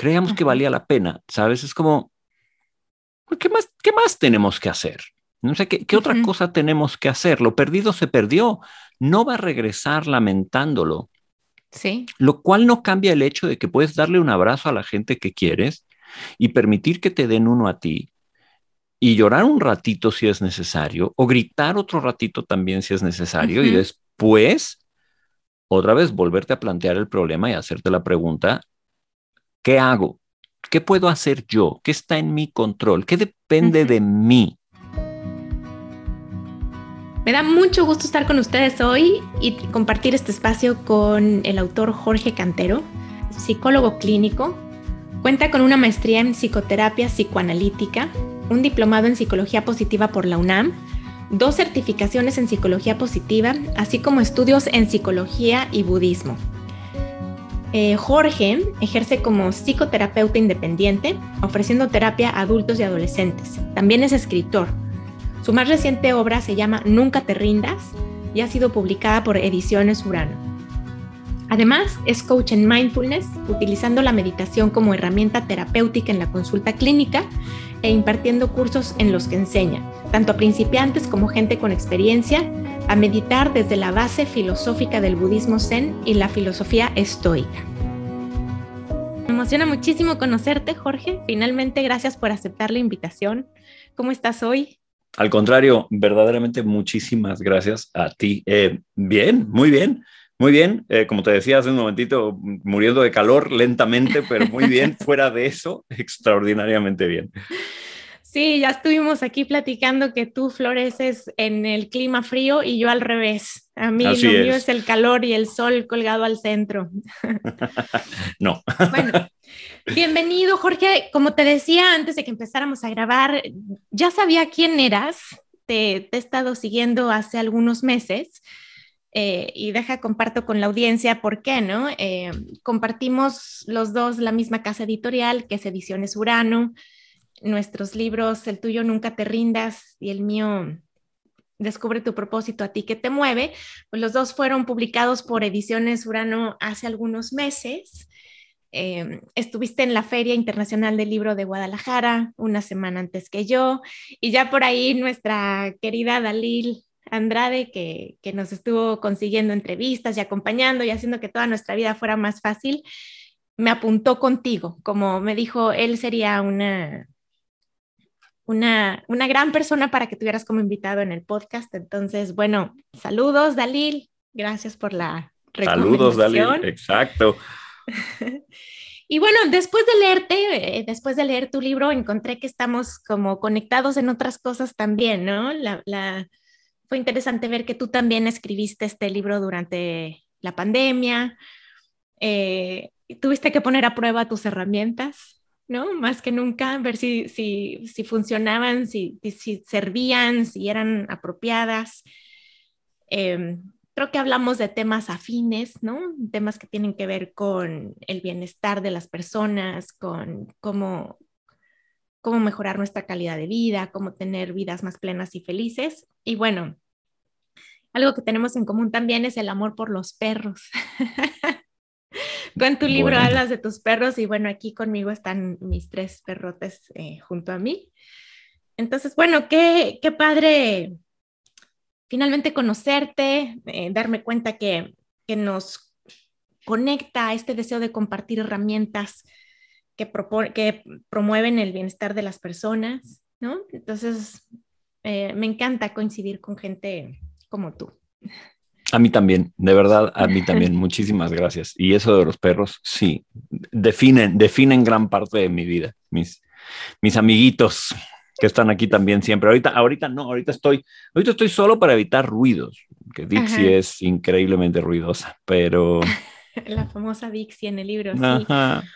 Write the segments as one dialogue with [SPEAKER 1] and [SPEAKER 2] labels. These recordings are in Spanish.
[SPEAKER 1] creíamos que valía la pena, ¿sabes? Es como, ¿qué más, qué más tenemos que hacer? No sé, ¿qué, otra cosa tenemos que hacer? Lo perdido se perdió. No va a regresar lamentándolo.
[SPEAKER 2] Sí.
[SPEAKER 1] Lo cual no cambia el hecho de que puedes darle un abrazo a la gente que quieres y permitir que te den uno a ti y llorar un ratito si es necesario o gritar otro ratito también si es necesario y después otra vez volverte a plantear el problema y hacerte la pregunta, ¿qué hago? ¿Qué puedo hacer yo? ¿Qué está en mi control? ¿Qué depende de mí?
[SPEAKER 2] Me da mucho gusto estar con ustedes hoy y compartir este espacio con el autor Jorge Cantero, psicólogo clínico. Cuenta con una maestría en psicoterapia psicoanalítica, un diplomado en psicología positiva por la UNAM, dos certificaciones en psicología positiva, así como estudios en psicología y budismo. Eh, Jorge ejerce como psicoterapeuta independiente, ofreciendo terapia a adultos y adolescentes. También es escritor su más reciente obra se llama Nunca te rindas y ha sido publicada por Ediciones Urano. Además, es coach en mindfulness, utilizando la meditación como herramienta terapéutica en la consulta clínica e impartiendo cursos en los que enseña, tanto a principiantes como gente con experiencia, a meditar desde la base filosófica del budismo zen y la filosofía estoica. Me emociona muchísimo conocerte, Jorge. Finalmente, gracias por aceptar la invitación. ¿Cómo estás hoy?
[SPEAKER 1] Al contrario, verdaderamente muchísimas gracias a ti. Eh, bien, muy bien, muy bien. Eh, como te decía hace un momentito, muriendo de calor lentamente, pero muy bien. Fuera de eso, extraordinariamente bien.
[SPEAKER 2] Sí, ya estuvimos aquí platicando que tú floreces en el clima frío y yo al revés. A mí lo mío es el calor y el sol colgado al centro.
[SPEAKER 1] no.
[SPEAKER 2] Bueno, bienvenido Jorge. Como te decía antes de que empezáramos a grabar, ya sabía quién eras. Te, he estado siguiendo hace algunos meses. Eh, y deja comparto con la audiencia por qué, ¿no? Eh, compartimos los dos la misma casa editorial, que es Ediciones Urano nuestros libros, el tuyo Nunca te rindas y el mío Descubre tu propósito a ti que te mueve, pues los dos fueron publicados por Ediciones Urano hace algunos meses. Em, estuviste en la Feria Internacional del Libro de Guadalajara una semana antes que yo y ya por ahí nuestra querida Dalil Andrade que, que nos estuvo consiguiendo entrevistas y acompañando y haciendo que toda nuestra vida fuera más fácil, me apuntó contigo, como me dijo, él sería una, una, gran persona para que tuvieras como invitado en el podcast. Entonces, bueno, saludos, Dalil. Gracias por la
[SPEAKER 1] Saludos, Dalil. Exacto.
[SPEAKER 2] y bueno, después de leerte, eh, después de leer tu libro, encontré que estamos como conectados en otras cosas también, ¿no? La, fue interesante ver que tú también escribiste este libro durante la pandemia. Eh, tuviste que poner a prueba tus herramientas ¿no? Más que nunca, ver si, si, si funcionaban, si, si, servían, si eran apropiadas. Em, creo que hablamos de temas afines, ¿no? Temas que tienen que ver con el bienestar de las personas, con cómo, cómo mejorar nuestra calidad de vida, cómo tener vidas más plenas y felices. Y bueno, algo que tenemos en común también es el amor por los perros. Con tu libro hablas de tus perros y bueno, aquí conmigo están mis tres perrotes eh, junto a mí. Entonces, bueno, qué, qué padre finalmente conocerte, eh, darme cuenta que, que nos conecta este deseo de compartir herramientas que, que promueven el bienestar de las personas, ¿no? Entonces, eh, me encanta coincidir con gente como tú.
[SPEAKER 1] A mí también, de verdad, a mí también. Muchísimas gracias. Y eso de los perros, sí, definen, definen gran parte de mi vida. Mis, mis amiguitos que están aquí también siempre. Ahorita, ahorita no, ahorita estoy, ahorita estoy solo para evitar ruidos, que Dixie es increíblemente ruidosa, pero...
[SPEAKER 2] La famosa Dixie en el libro, sí.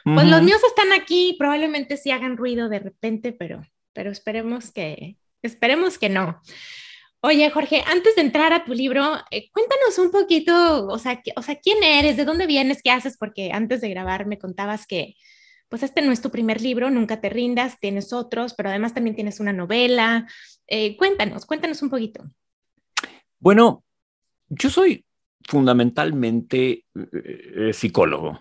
[SPEAKER 2] Pues los míos están aquí, probablemente sí hagan ruido de repente, pero, pero esperemos que, esperemos que no. Oye, Jorge, antes de entrar a tu libro, eh, cuéntanos un poquito, o sea, o sea, quién eres, de dónde vienes, qué haces, porque antes de grabar me contabas que, pues este no es tu primer libro, nunca te rindas, tienes otros, pero además también tienes una novela. Eh, cuéntanos, cuéntanos un poquito.
[SPEAKER 1] Bueno, yo soy fundamentalmente eh, psicólogo.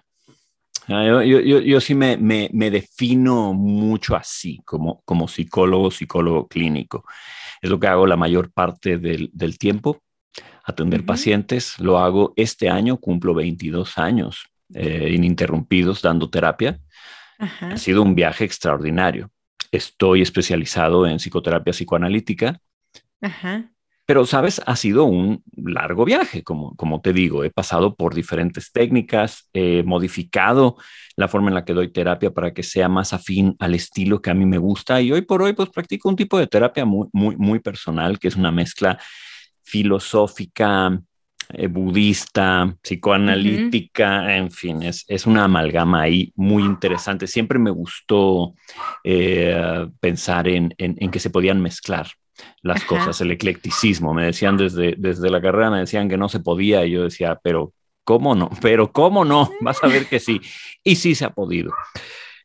[SPEAKER 1] Ah, yo, yo, yo, sí me, me, me, defino mucho así, como, como psicólogo, psicólogo clínico. Es lo que hago la mayor parte del, del tiempo, atender pacientes. Lo hago este año, cumplo 22 años eh, ininterrumpidos dando terapia. Ha sido un viaje extraordinario. Estoy especializado en psicoterapia psicoanalítica. Ajá. Pero, sabes, ha sido un largo viaje, como, te digo, he pasado por diferentes técnicas, he modificado la forma en la que doy terapia para que sea más afín al estilo que a mí me gusta y hoy por hoy pues practico un tipo de terapia muy personal, que es una mezcla filosófica, eh, budista, psicoanalítica, en fin, es, es, una amalgama ahí muy interesante. Siempre me gustó eh, pensar en, en, en, que se podían mezclar las cosas, el eclecticismo. Me decían desde, desde la carrera, me decían que no se podía y yo decía, pero ¿cómo no? Pero ¿cómo no? Vas a ver que sí. Y sí se ha podido.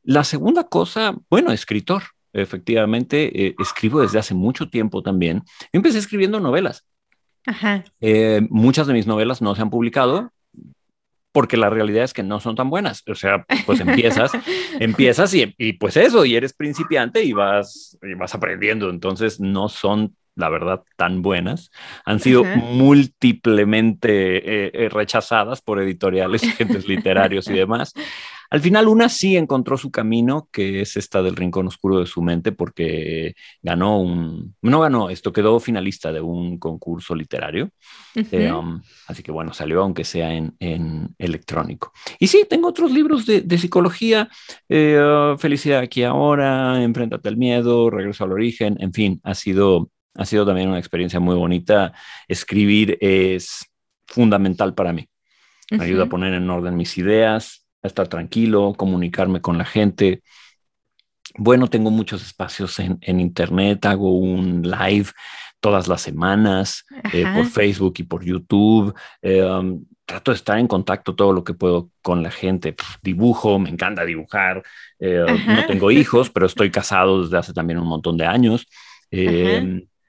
[SPEAKER 1] La segunda cosa, bueno, escritor. Efectivamente, eh, escribo desde hace mucho tiempo también. empecé escribiendo novelas. Eh, muchas de mis novelas no se han publicado, porque la realidad es que no son tan buenas. O sea, pues empiezas, empiezas y, y, pues eso, y eres principiante y vas, y vas aprendiendo. Entonces no son, la verdad, tan buenas. Han sido múltiplemente eh, eh, rechazadas por editoriales, agentes literarios y demás. Al final una sí encontró su camino, que es esta del rincón oscuro de su mente, porque ganó un, no ganó, esto quedó finalista de un concurso literario. Eh, um, así que bueno, salió aunque sea en, en, electrónico. Y sí, tengo otros libros de, de psicología, eh, uh, Felicidad aquí ahora, Enfréntate al miedo, Regreso al origen, en fin, ha sido, ha sido también una experiencia muy bonita. Escribir es fundamental para mí. Me ayuda a poner en orden mis ideas, estar tranquilo, comunicarme con la gente. Bueno, tengo muchos espacios en, Internet, hago un live todas las semanas eh, por Facebook y por YouTube. Eh, um, trato de estar en contacto todo lo que puedo con la gente. dibujo, me encanta dibujar. Eh, no tengo hijos, pero estoy casado desde hace también un montón de años.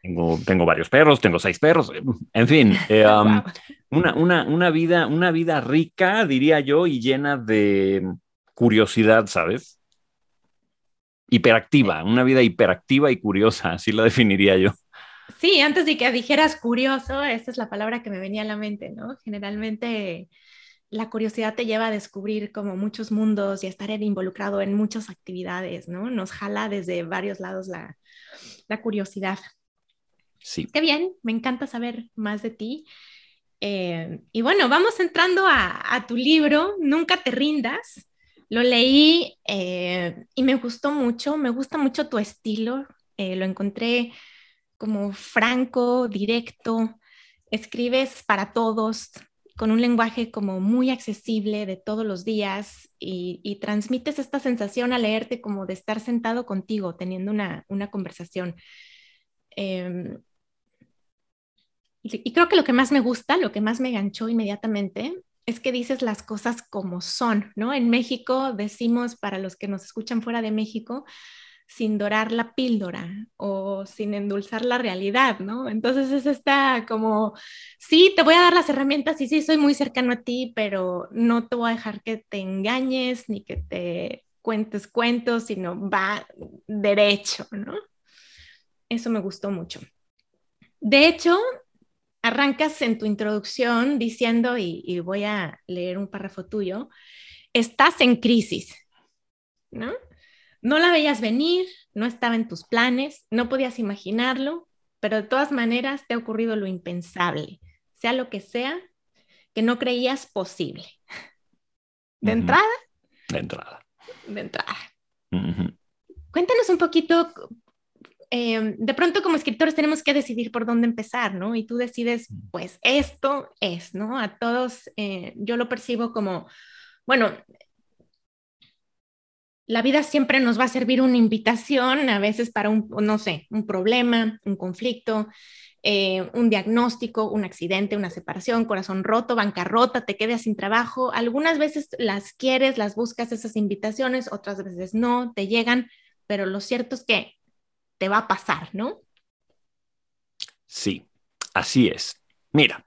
[SPEAKER 1] Tengo, tengo, varios perros, tengo seis perros, en fin, um, una, una, una, vida, una vida rica, diría yo, y llena de curiosidad, ¿sabes? Hiperactiva, una vida hiperactiva y curiosa, así la definiría yo.
[SPEAKER 2] Sí, antes de que dijeras curioso, esa es la palabra que me venía a la mente, ¿no? Generalmente la curiosidad te lleva a descubrir como muchos mundos y a estar involucrado en muchas actividades, ¿no? Nos jala desde varios lados la, la curiosidad.
[SPEAKER 1] Sí.
[SPEAKER 2] Qué bien, me encanta saber más de ti. Eh, y bueno, vamos entrando a, tu libro, Nunca te rindas. Lo leí eh, y me gustó mucho, me gusta mucho tu estilo, eh, lo encontré como franco, directo, escribes para todos, con un lenguaje como muy accesible de todos los días y, transmites esta sensación al leerte como de estar sentado contigo, teniendo una, una conversación. Em, y, creo que lo que más me gusta, lo que más me ganchó inmediatamente, es que dices las cosas como son, ¿no? En México decimos, para los que nos escuchan fuera de México, sin dorar la píldora o sin endulzar la realidad, ¿no? Entonces es esta como, sí, te voy a dar las herramientas y sí, soy muy cercano a ti, pero no te voy a dejar que te engañes ni que te cuentes cuentos, sino va derecho, ¿no? Eso me gustó mucho. De hecho, arrancas en tu introducción diciendo, y, voy a leer un párrafo tuyo, estás en crisis, ¿no? No la veías venir, no estaba en tus planes, no podías imaginarlo, pero de todas maneras te ha ocurrido lo impensable, sea lo que sea, que no creías posible. ¿De entrada?
[SPEAKER 1] De entrada.
[SPEAKER 2] De entrada. Cuéntanos un poquito Em, de pronto como escritores tenemos que decidir por dónde empezar, ¿no? Y tú decides, mm. pues esto es, ¿no? A todos, eh, yo lo percibo como, bueno, la vida siempre nos va a servir una invitación, a veces para un, no sé, un problema, un conflicto, eh, un diagnóstico, un accidente, una separación, corazón roto, bancarrota, te quedas sin trabajo. Algunas veces las quieres, las buscas esas invitaciones, otras veces no, te llegan, pero lo cierto es que te va a pasar, ¿no?
[SPEAKER 1] Sí, así es. Mira,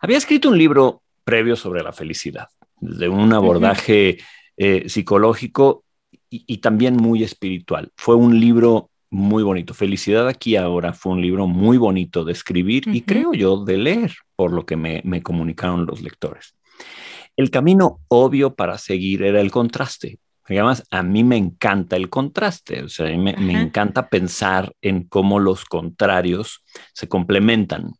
[SPEAKER 1] había escrito un libro previo sobre la felicidad, de un abordaje eh, psicológico y, también muy espiritual. Fue un libro muy bonito. Felicidad aquí ahora fue un libro muy bonito de escribir y creo yo de leer, por lo que me, me comunicaron los lectores. El camino obvio para seguir era el contraste. Además, a mí me encanta el contraste, o sea, me, me encanta pensar en cómo los contrarios se complementan.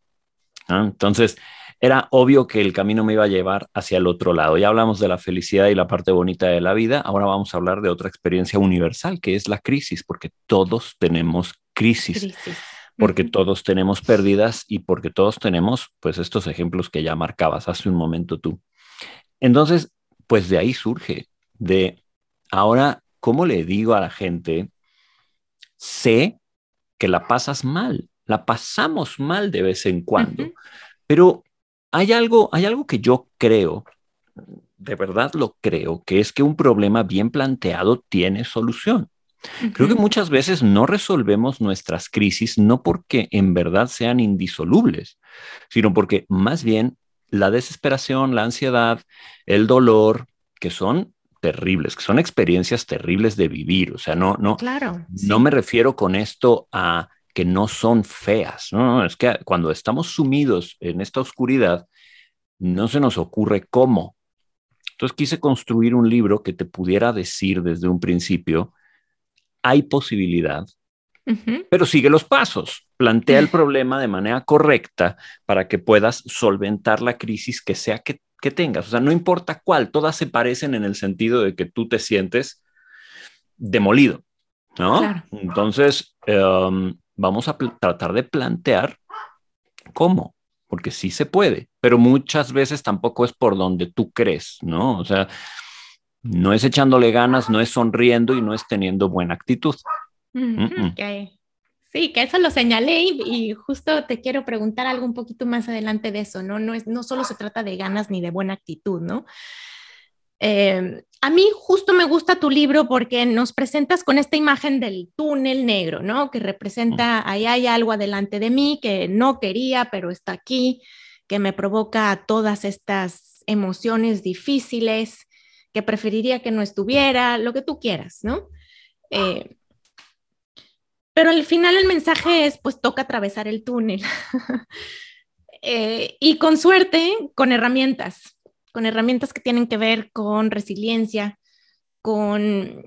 [SPEAKER 1] Entonces, era obvio que el camino me iba a llevar hacia el otro lado. Ya hablamos de la felicidad y la parte bonita de la vida, ahora vamos a hablar de otra experiencia universal, que es la crisis, porque todos tenemos crisis. porque todos tenemos pérdidas y porque todos tenemos, pues, estos ejemplos que ya marcabas hace un momento tú. Entonces, pues de ahí surge, de ahora, ¿cómo le digo a la gente? Sé que la pasas mal, la pasamos mal de vez en cuando, pero hay algo, hay algo que yo creo, de verdad lo creo, que es que un problema bien planteado tiene solución. Creo que muchas veces no resolvemos nuestras crisis no porque en verdad sean indisolubles, sino porque más bien la desesperación, la ansiedad, el dolor, que son terribles, que son experiencias terribles de vivir. O sea, no, no,
[SPEAKER 2] claro,
[SPEAKER 1] no me refiero con esto a que no son feas. No, es que cuando estamos sumidos en esta oscuridad, no se nos ocurre cómo. Entonces quise construir un libro que te pudiera decir desde un principio, hay posibilidad, pero sigue los pasos, plantea el problema de manera correcta para que puedas solventar la crisis que sea que, tengas. O sea, no importa cuál, todas se parecen en el sentido de que tú te sientes demolido, ¿no? Entonces, em, vamos a tratar de plantear cómo, porque sí se puede, pero muchas veces tampoco es por donde tú crees, ¿no? O sea, no es echándole ganas, no es sonriendo y no es teniendo buena actitud.
[SPEAKER 2] Sí, que eso lo señalé y, justo te quiero preguntar algo un poquito más adelante de eso, ¿no? No, es, no solo se trata de ganas ni de buena actitud, ¿no? Em, a mí justo me gusta tu libro porque nos presentas con esta imagen del túnel negro, ¿no? Que representa, ahí hay algo adelante de mí que no quería, pero está aquí, que me provoca todas estas emociones difíciles, que preferiría que no estuviera, lo que tú quieras, ¿no? Eh, pero al final el mensaje es, pues toca atravesar el túnel. Eh, y con suerte, con herramientas, con herramientas que tienen que ver con resiliencia, con,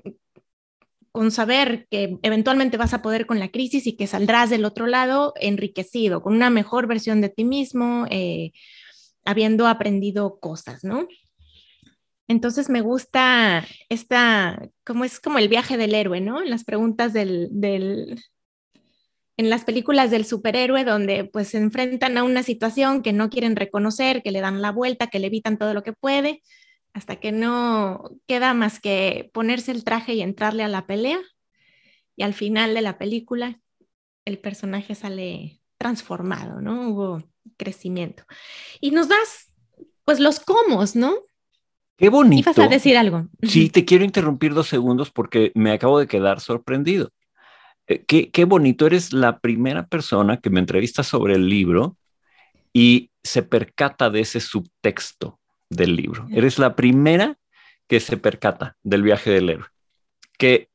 [SPEAKER 2] con saber que eventualmente vas a poder con la crisis y que saldrás del otro lado enriquecido, con una mejor versión de ti mismo, eh, habiendo aprendido cosas, ¿no? Entonces me gusta esta, como es como el viaje del héroe, ¿no? Las preguntas del, en las películas del superhéroe donde pues se enfrentan a una situación que no quieren reconocer, que le dan la vuelta, que le evitan todo lo que puede, hasta que no queda más que ponerse el traje y entrarle a la pelea. Y al final de la película el personaje sale transformado, ¿no? Hubo crecimiento. Y nos das pues los comos, ¿no?
[SPEAKER 1] Qué bonito.
[SPEAKER 2] Ibas a decir algo.
[SPEAKER 1] Sí, te quiero interrumpir dos segundos porque me acabo de quedar sorprendido. Eh, qué, bonito, eres la primera persona que me entrevista sobre el libro y se percata de ese subtexto del libro. Eres la primera que se percata del viaje del héroe, que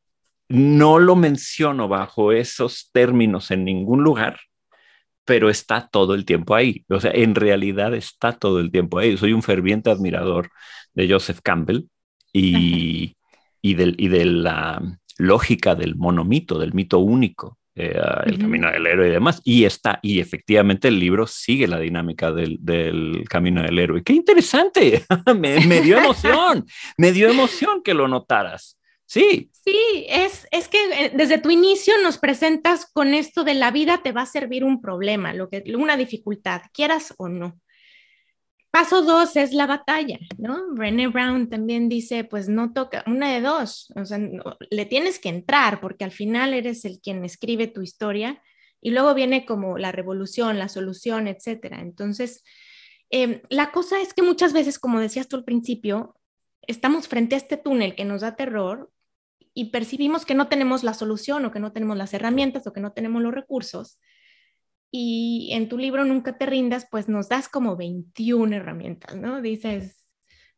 [SPEAKER 1] no lo menciono bajo esos términos en ningún lugar, pero está todo el tiempo ahí. O sea, en realidad está todo el tiempo ahí. Soy un ferviente admirador de Joseph Campbell y, y, del, y de la lógica del monomito, del mito único, eh, el camino del héroe y demás. Y está, y efectivamente el libro sigue la dinámica del, camino del héroe. ¡Qué interesante! me, dio emoción, me dio emoción que lo notaras. Sí.
[SPEAKER 2] Sí, es, es que eh, desde tu inicio nos presentas con esto de la vida te va a servir un problema, lo que, una dificultad, quieras o no. Paso dos es la batalla, ¿no? Brené Brown también dice, pues no toca, una de dos, o sea, le tienes que entrar porque al final eres el quien escribe tu historia y luego viene como la revolución, la solución, etcétera. Entonces, em, la cosa es que muchas veces, como decías tú al principio, estamos frente a este túnel que nos da terror y percibimos que no tenemos la solución o que no tenemos las herramientas o que no tenemos los recursos y en tu libro Nunca te rindas, pues nos das como 21 herramientas, ¿no? Dices,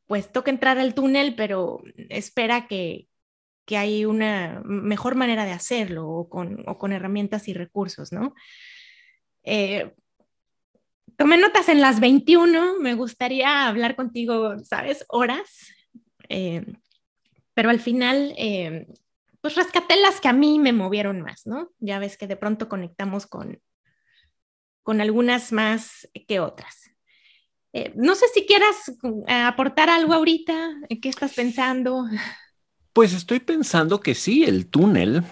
[SPEAKER 2] pues toca entrar al túnel, pero espera que, que hay una mejor manera de hacerlo o con, o con herramientas y recursos, ¿no? Eh, tomé notas en las 21, me gustaría hablar contigo, ¿sabes? Horas, eh, pero al final, eh, pues rescaté las que a mí me movieron más, ¿no? Ya ves que de pronto conectamos con, con algunas más que otras. Eh, no sé si quieras aportar algo ahorita, ¿qué estás pensando?
[SPEAKER 1] Pues estoy pensando que sí, el túnel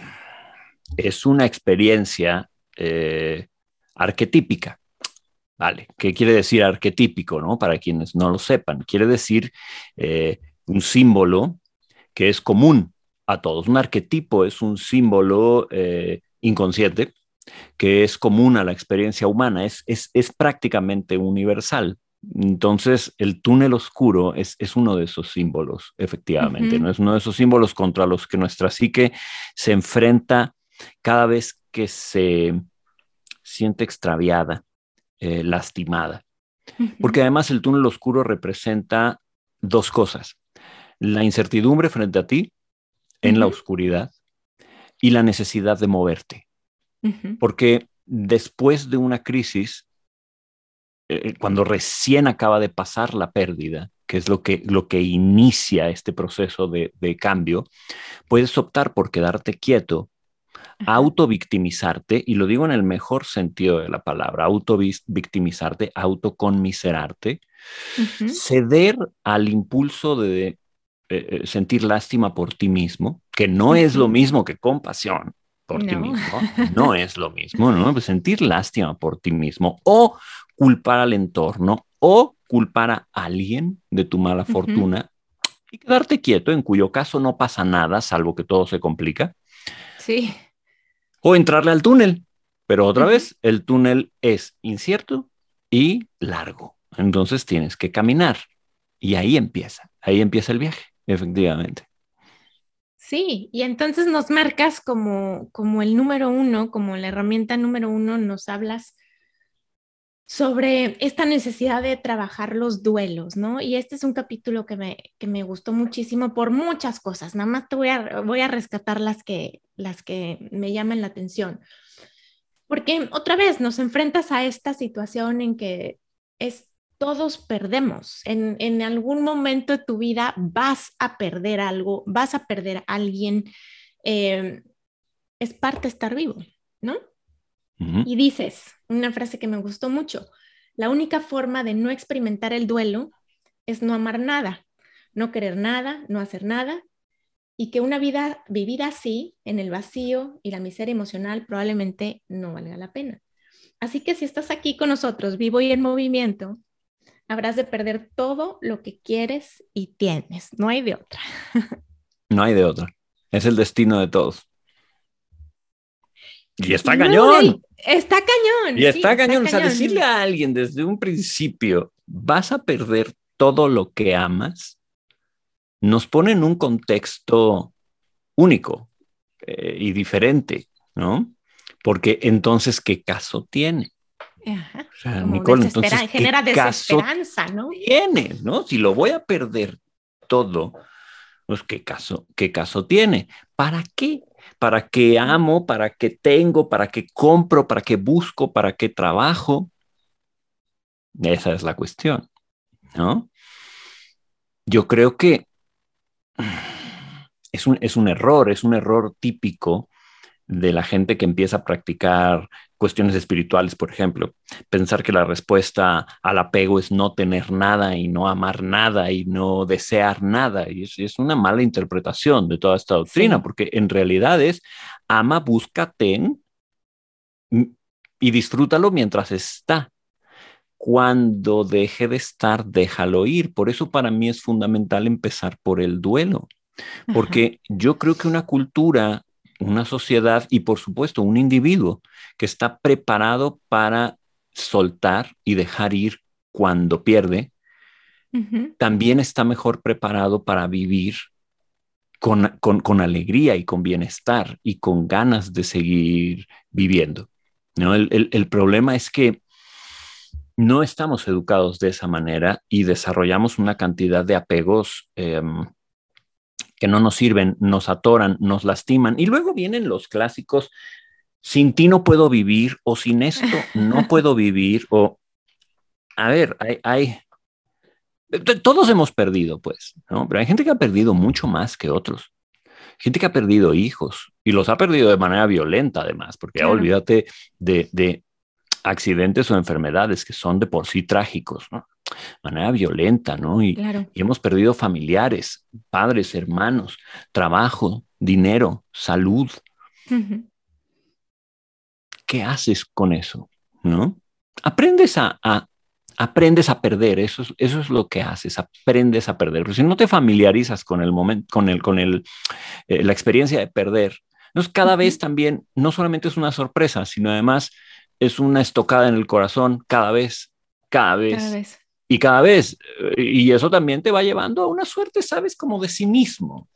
[SPEAKER 1] es una experiencia arquetípica. Vale, ¿qué quiere decir arquetípico, no? Para quienes no lo sepan, quiere decir un símbolo que es común a todos. Un arquetipo es un símbolo eh, inconsciente que es común a la experiencia humana, es, es, prácticamente universal. Entonces, el túnel oscuro es, uno de esos símbolos, efectivamente, ¿no? Es uno de esos símbolos contra los que nuestra psique se enfrenta cada vez que se siente extraviada, eh, lastimada. Porque además el túnel oscuro representa dos cosas. La incertidumbre frente a ti en la oscuridad y la necesidad de moverte. Porque después de una crisis, eh, eh, cuando recién acaba de pasar la pérdida, que es lo que, lo que inicia este proceso de, de cambio, puedes optar por quedarte quieto autovictimizarte, y lo digo en el mejor sentido de la palabra, autovictimizarte, autoconmiserarte, ceder al impulso de eh, eh, sentir lástima por ti mismo, que no es lo mismo que compasión por ti mismo, no es lo mismo, ¿no? Pues sentir lástima por ti mismo o culpar al entorno o culpar a alguien de tu mala fortuna y quedarte quieto, en cuyo caso no pasa nada, salvo que todo se complica.
[SPEAKER 2] Sí
[SPEAKER 1] o entrarle al túnel. Pero otra vez, el túnel es incierto y largo. Entonces tienes que caminar. Y ahí empieza, ahí empieza el viaje, efectivamente.
[SPEAKER 2] Sí, y entonces nos marcas como, como el número uno, como la herramienta número uno, nos hablas sobre esta necesidad de trabajar los duelos, ¿no? Y este es un capítulo que me, que me gustó muchísimo por muchas cosas. Nada más te voy a, voy a rescatar las que, las que me llaman la atención. Porque otra vez nos enfrentas a esta situación en que es todos perdemos. En, en algún momento de tu vida vas a perder algo, vas a perder a alguien. Eh, es parte estar vivo, ¿no? Y dices, una frase que me gustó mucho, la única forma de no experimentar el duelo es no amar nada, no querer nada, no hacer nada, y que una vida vivida así, en el vacío y la miseria emocional, probablemente no valga la pena. Así que si estás aquí con nosotros, vivo y en movimiento, habrás de perder todo lo que quieres y tienes. No hay de otra.
[SPEAKER 1] no hay de otra. Es el destino de todos. Y está cañón.
[SPEAKER 2] está cañón.
[SPEAKER 1] Y está, cañón. O sea, decirle a alguien desde un principio, vas a perder todo lo que amas, nos pone en un contexto único eh, y diferente, ¿no? Porque entonces, ¿qué caso tiene?
[SPEAKER 2] Ajá, o sea, Nicole, entonces, genera desesperanza, ¿no?
[SPEAKER 1] Tiene, ¿no? Si lo voy a perder todo, pues ¿qué caso, qué caso tiene? ¿Para qué? ¿Para qué amo? ¿Para qué tengo? ¿Para qué compro? ¿Para qué busco? ¿Para qué trabajo? Esa es la cuestión, ¿no? Yo creo que es un, es un error, es un error típico de la gente que empieza a practicar cuestiones espirituales, por ejemplo. Pensar que la respuesta al apego es no tener nada y no amar nada y no desear nada. Y es, una mala interpretación de toda esta doctrina, porque en realidad es ama, busca, ten y disfrútalo mientras está. Cuando deje de estar, déjalo ir. Por eso para mí es fundamental empezar por el duelo. Porque yo creo que una cultura una sociedad y por supuesto un individuo que está preparado para soltar y dejar ir cuando pierde, también está mejor preparado para vivir con, con, alegría y con bienestar y con ganas de seguir viviendo. ¿no? El, el, problema es que no estamos educados de esa manera y desarrollamos una cantidad de apegos em, que no nos sirven, nos atoran, nos lastiman. Y luego vienen los clásicos, sin ti no puedo vivir o sin esto no puedo vivir o, a ver, hay, hay todos hemos perdido, pues, ¿no? Pero hay gente que ha perdido mucho más que otros. Gente que ha perdido hijos y los ha perdido de manera violenta, además, porque ya olvídate de, de, accidentes o enfermedades que son de por sí trágicos, ¿no? Manera violenta, ¿no? Y, hemos perdido familiares, padres, hermanos, trabajo, dinero, salud. ¿Qué haces con eso? ¿No? Aprendes a, aprendes a perder, eso es, eso es lo que haces, aprendes a perder. Pero si no te familiarizas con el momento, con el, con el, eh, la experiencia de perder, entonces cada vez también no solamente es una sorpresa, sino además es una estocada en el corazón cada vez, cada vez, y cada vez. Y eso también te va llevando a una suerte, sabes, como de cinismo.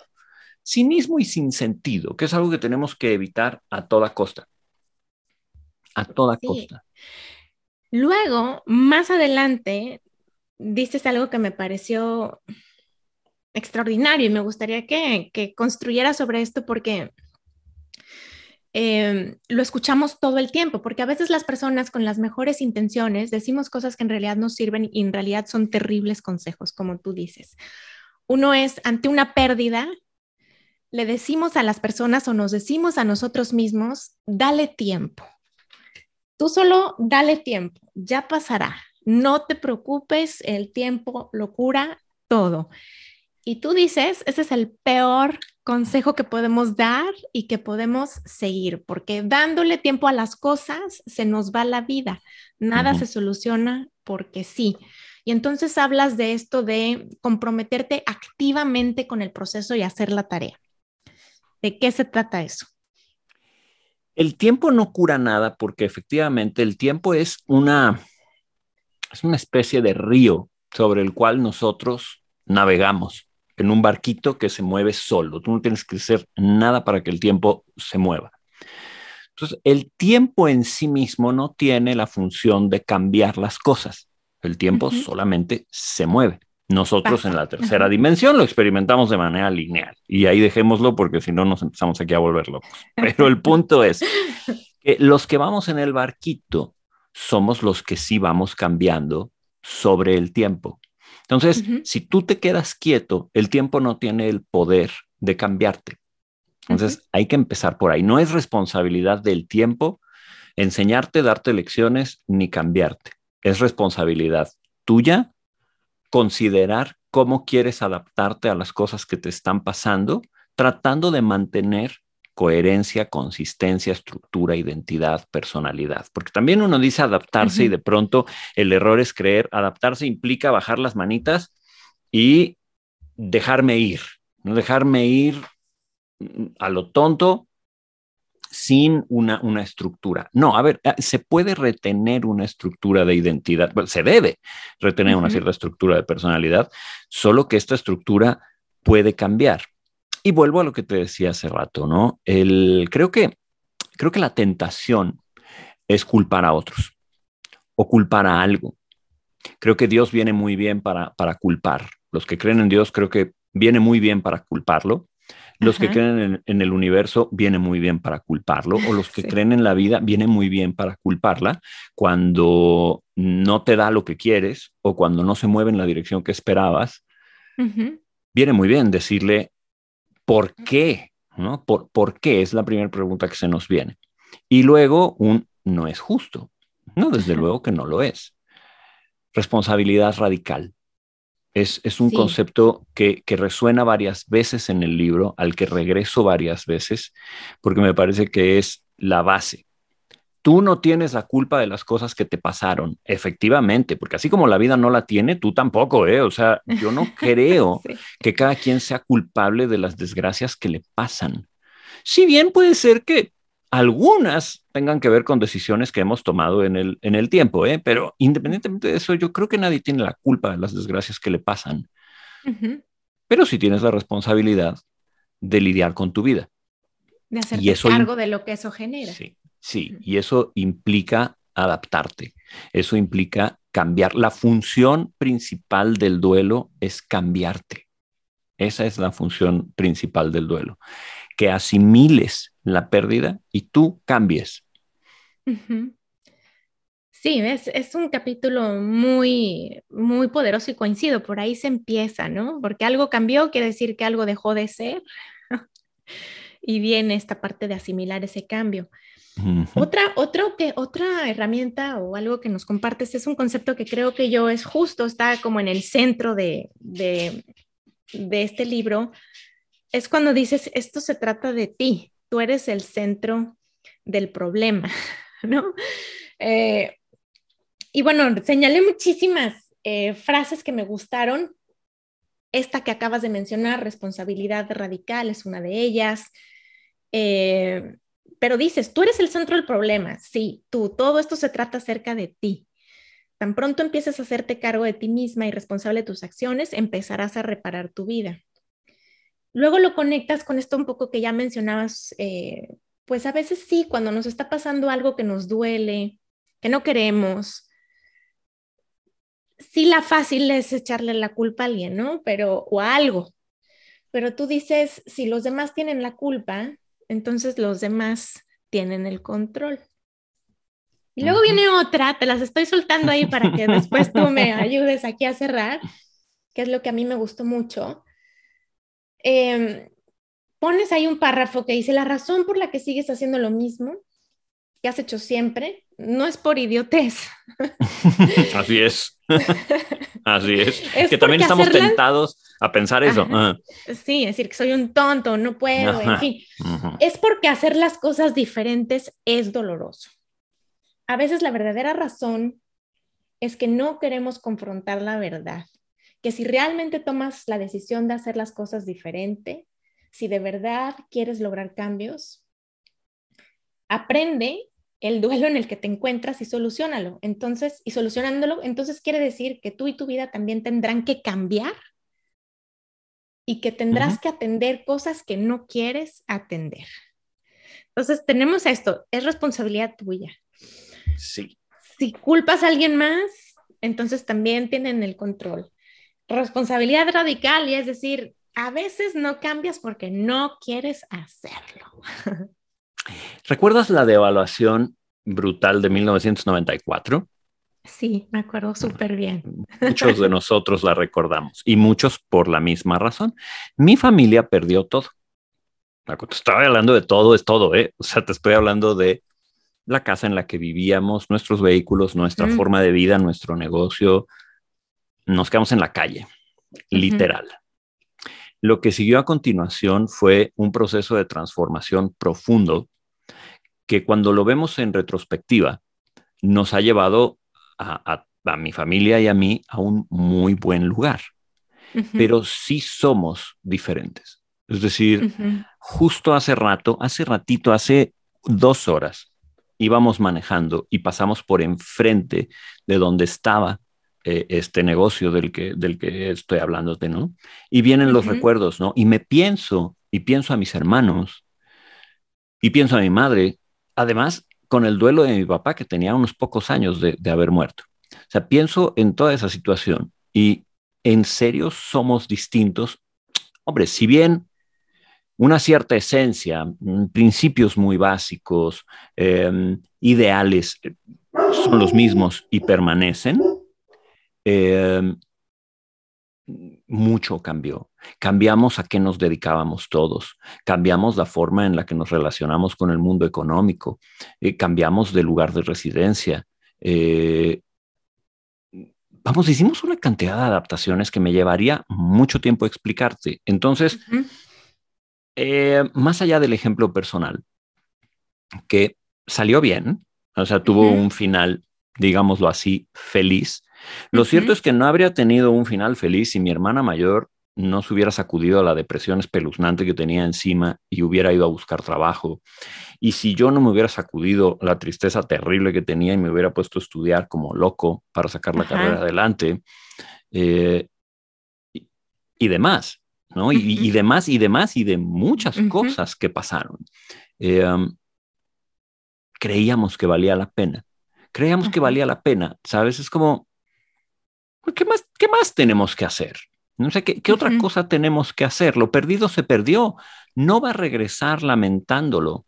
[SPEAKER 1] Cinismo y sin sentido, que es algo que tenemos que evitar a toda costa. A toda costa.
[SPEAKER 2] Luego, más adelante, dices algo que me pareció extraordinario y me gustaría que, que construyera sobre esto porque Em, lo escuchamos todo el tiempo, porque a veces las personas con las mejores intenciones decimos cosas que en realidad no sirven y en realidad son terribles consejos, como tú dices. Uno es ante una pérdida, le decimos a las personas o nos decimos a nosotros mismos, dale tiempo. Tú solo dale tiempo, ya pasará. No te preocupes, el tiempo lo cura todo. Y tú dices, ese es el peor consejo que podemos dar y que podemos seguir, porque dándole tiempo a las cosas se nos va la vida. Nada se soluciona porque sí. Y entonces hablas de esto de comprometerte activamente con el proceso y hacer la tarea. ¿De qué se trata eso?
[SPEAKER 1] El tiempo no cura nada porque efectivamente el tiempo es una, es una especie de río sobre el cual nosotros navegamos en un barquito que se mueve solo. Tú no tienes que hacer nada para que el tiempo se mueva. Entonces, el tiempo en sí mismo no tiene la función de cambiar las cosas. El tiempo solamente se mueve. Nosotros en la tercera dimensión lo experimentamos de manera lineal y ahí dejémoslo porque si no nos empezamos aquí a volver locos. Pero el punto es que los que vamos en el barquito somos los que sí vamos cambiando sobre el tiempo. Entonces, si tú te quedas quieto, el tiempo no tiene el poder de cambiarte. Entonces, hay que empezar por ahí. No es responsabilidad del tiempo enseñarte, darte lecciones ni cambiarte. Es responsabilidad tuya considerar cómo quieres adaptarte a las cosas que te están pasando, tratando de mantener coherencia, consistencia, estructura, identidad, personalidad. Porque también uno dice adaptarse y de pronto el error es creer, adaptarse implica bajar las manitas y dejarme ir, no dejarme ir mm, a lo tonto sin una, una estructura. No, a ver, ah, se puede retener una estructura de identidad, se debe retener una cierta estructura de personalidad, solo que esta estructura puede cambiar. Y vuelvo a lo que te decía hace rato, ¿no? El, creo, que, creo que la tentación es culpar a otros o culpar a algo. Creo que Dios viene muy bien para, para culpar. Los que creen en Dios creo que viene muy bien para culparlo. Los que creen en, el universo viene muy bien para culparlo, o los que creen en la vida viene muy bien para culparla cuando no te da lo que quieres o cuando no se mueve en la dirección que esperabas. Viene muy bien decirle ¿Por qué? ¿No? ¿Por, ¿Por qué? Es la primera pregunta que se nos viene. Y luego un no es justo. No, desde luego que no lo es. Responsabilidad radical. Es, es un concepto que, que, resuena varias veces en el libro, al que regreso varias veces, porque me parece que es la base tú no tienes la culpa de las cosas que te pasaron, efectivamente, porque así como la vida no la tiene, tú tampoco, ¿eh? O sea, yo no creo que cada quien sea culpable de las desgracias que le pasan. Si bien puede ser que algunas tengan que ver con decisiones que hemos tomado en el, en el tiempo, ¿eh? Pero independientemente de eso, yo creo que nadie tiene la culpa de las desgracias que le pasan. Pero sí tienes la responsabilidad de lidiar con tu vida.
[SPEAKER 2] De hacerte cargo de lo que eso genera.
[SPEAKER 1] Sí. Sí, y eso implica adaptarte. Eso implica cambiar. La función principal del duelo es cambiarte. Esa es la función principal del duelo. Que asimiles la pérdida y tú cambies.
[SPEAKER 2] Sí, es, es, un capítulo muy, muy poderoso y coincido, por ahí se empieza, ¿no? Porque algo cambió, quiere decir que algo dejó de ser y viene esta parte de asimilar ese cambio. Otra, otro que, otra herramienta o algo que nos compartes es un concepto que creo que yo es justo, está como en el centro de, de, de este libro, es cuando dices, esto se trata de ti, tú eres el centro del problema, ¿no? Eh, y bueno, señalé muchísimas eh, frases que me gustaron. Esta que acabas de mencionar, responsabilidad radical, es una de ellas. Eh, pero dices, tú eres el centro del problema. Sí, tú, todo esto se trata acerca de ti. Tan pronto empieces a hacerte cargo de ti misma y responsable de tus acciones, empezarás a reparar tu vida. Luego lo conectas con esto un poco que ya mencionabas, eh, pues a veces sí, cuando nos está pasando algo que nos duele, que no queremos, sí la fácil es echarle la culpa a alguien, ¿no? Pero, o a algo. Pero tú dices, si los demás tienen la culpa, entonces los demás tienen el control. Y luego viene otra, te las estoy soltando ahí para que después tú me ayudes aquí a cerrar, que es lo que a mí me gustó mucho. Em, pones ahí un párrafo que dice, la razón por la que sigues haciendo lo mismo que has hecho siempre no es por idiotez.
[SPEAKER 1] Así es. Así es. que también estamos tentados a pensar eso.
[SPEAKER 2] Sí, es decir, que soy un tonto, no puedo, en fin. Es porque hacer las cosas diferentes es doloroso. A veces la verdadera razón es que no queremos confrontar la verdad. Que si realmente tomas la decisión de hacer las cosas diferente, si de verdad quieres lograr cambios, aprende el duelo en el que te encuentras y solucionalo. Entonces, y solucionándolo, entonces quiere decir que tú y tu vida también tendrán que cambiar y que tendrás que atender cosas que no quieres atender. Entonces, tenemos esto, es responsabilidad tuya.
[SPEAKER 1] Sí.
[SPEAKER 2] Si culpas a alguien más, entonces también tienen el control. Responsabilidad radical, y es decir, a veces no cambias porque no quieres hacerlo.
[SPEAKER 1] ¿Recuerdas la devaluación brutal de 1994?
[SPEAKER 2] Sí, me acuerdo súper bien.
[SPEAKER 1] Muchos de nosotros la recordamos y muchos por la misma razón. Mi familia perdió todo. Te estaba hablando de todo, es todo, ¿eh? O sea, te estoy hablando de la casa en la que vivíamos, nuestros vehículos, nuestra forma de vida, nuestro negocio. Nos quedamos en la calle, literal. Lo que siguió a continuación fue un proceso de transformación profundo que cuando lo vemos en retrospectiva nos ha llevado a, mi familia y a mí a un muy buen lugar. Pero sí somos diferentes. Es decir, justo hace rato, hace ratito, hace dos horas, íbamos manejando y pasamos por enfrente de donde estaba eh, este negocio del que, del que estoy hablándote, ¿no? Y vienen los recuerdos, ¿no? Y me pienso, y pienso a mis hermanos, y pienso a mi madre, además con el duelo de mi papá que tenía unos pocos años de, haber muerto. O sea, pienso en toda esa situación y en serio somos distintos. Hombre, si bien una cierta esencia, mm, principios muy básicos, em, ideales eh, son los mismos y permanecen, Em, mucho cambió. Cambiamos a qué nos dedicábamos todos, cambiamos la forma en la que nos relacionamos con el mundo económico, eh, cambiamos de lugar de residencia. Eh, vamos, hicimos una cantidad de adaptaciones que me llevaría mucho tiempo explicarte. Entonces, eh, más allá del ejemplo personal, que salió bien, o sea, tuvo un final, digámoslo así, feliz, lo cierto es que no habría tenido un final feliz si mi hermana mayor no se hubiera sacudido a la depresión espeluznante que tenía encima y hubiera ido a buscar trabajo. Y si yo no me hubiera sacudido la tristeza terrible que tenía y me hubiera puesto a estudiar como loco para sacar la carrera adelante, eh, y, demás, ¿no? Y, demás, y demás, y de muchas cosas que pasaron. Eh, creíamos que valía la pena creíamos que valía la pena, ¿sabes? Es como, ¿qué más, qué más tenemos que hacer? No sé, ¿qué, qué otra cosa tenemos que hacer? Lo perdido se perdió, no va a regresar lamentándolo.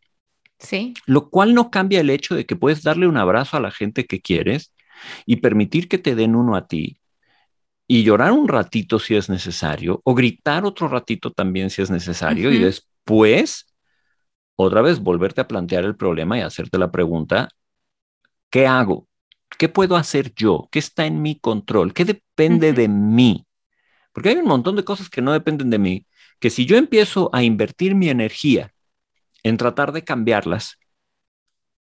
[SPEAKER 2] Sí.
[SPEAKER 1] Lo cual no cambia el hecho de que puedes darle un abrazo a la gente que quieres y permitir que te den uno a ti y llorar un ratito si es necesario o gritar otro ratito también si es necesario y después otra vez volverte a plantear el problema y hacerte la pregunta, ¿qué hago? ¿Qué puedo hacer yo? ¿Qué está en mi control? ¿Qué depende de mí? Porque hay un montón de cosas que no dependen de mí, que si yo empiezo a invertir mi energía en tratar de cambiarlas,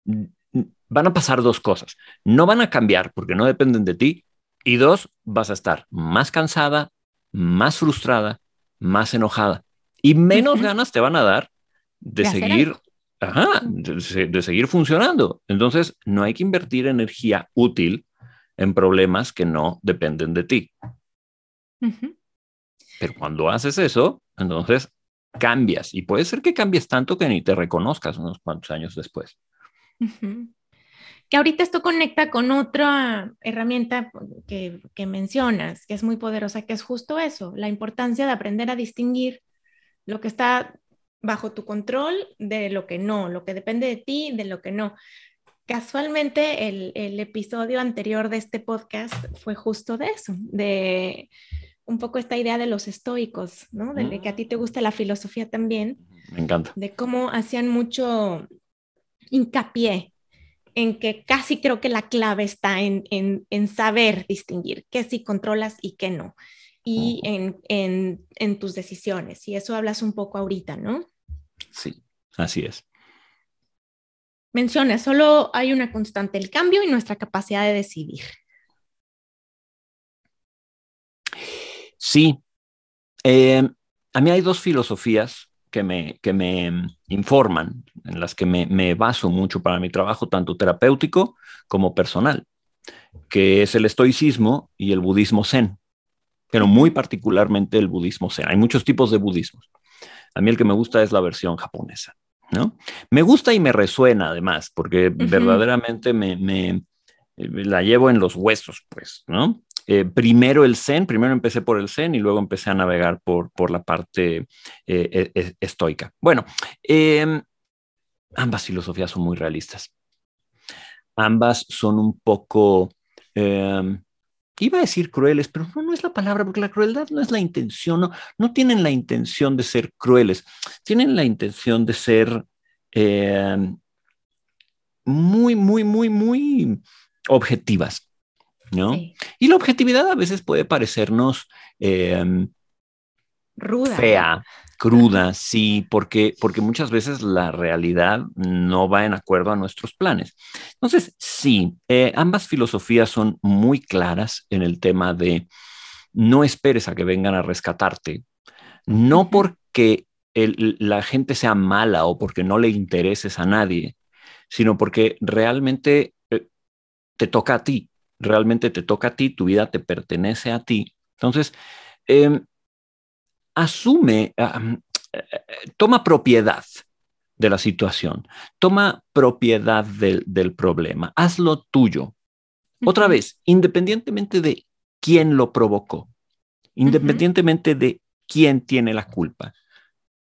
[SPEAKER 1] van a pasar dos cosas. No van a cambiar porque no dependen de ti. Y dos, vas a estar más cansada, más frustrada, más enojada. Y menos ganas te van a dar de, seguir, de, seguir funcionando. Entonces, no hay que invertir energía útil en problemas que no dependen de ti. Pero cuando haces eso, entonces cambias y puede ser que cambies tanto que ni te reconozcas unos cuantos años después.
[SPEAKER 2] Que ahorita esto conecta con otra herramienta que, que, mencionas, que es muy poderosa, que es justo eso, la importancia de aprender a distinguir lo que está bajo tu control de lo que no, lo que depende de ti de lo que no. Casualmente el, el episodio anterior de este podcast fue justo de eso, de un poco esta idea de los estoicos, ¿no? De, que a ti te gusta la filosofía también.
[SPEAKER 1] Me encanta.
[SPEAKER 2] De cómo hacían mucho hincapié en que casi creo que la clave está en, en, saber distinguir qué sí controlas y qué no. Y en, en, en tus decisiones. Y eso hablas un poco ahorita, ¿no?
[SPEAKER 1] Sí, así es.
[SPEAKER 2] Menciona, solo hay una constante, el cambio y nuestra capacidad de decidir.
[SPEAKER 1] Sí. Eh, a mí hay dos filosofías que me, que me informan, en las que me, baso mucho para mi trabajo, tanto terapéutico como personal, que es el estoicismo y el budismo zen, pero muy particularmente el budismo zen. Hay muchos tipos de budismos. A mí el que me gusta es la versión japonesa, ¿no? Me gusta y me resuena además, porque verdaderamente me, me, la llevo en los huesos, pues, ¿no? Eh, primero el Zen, primero empecé por el Zen y luego empecé a navegar por, por la parte eh, e, estoica. Bueno, em, ambas filosofías son muy realistas. Ambas son un poco, em, iba a decir crueles, pero no, no, es la palabra, porque la crueldad no es la intención, no, no tienen la intención de ser crueles, tienen la intención de ser em, muy, muy, muy, muy objetivas. ¿no? Y la objetividad a veces puede parecernos em,
[SPEAKER 2] ruda,
[SPEAKER 1] fea, cruda, sí, porque, porque muchas veces la realidad no va en acuerdo a nuestros planes. Entonces, sí, eh, ambas filosofías son muy claras en el tema de no esperes a que vengan a rescatarte, no porque la gente sea mala o porque no le intereses a nadie, sino porque realmente eh, te toca a ti realmente te toca a ti, tu vida te pertenece a ti. Entonces, em, asume, eh, eh, toma propiedad de la situación, toma propiedad del, problema, hazlo tuyo. Otra vez, independientemente de quién lo provocó, independientemente de quién tiene la culpa,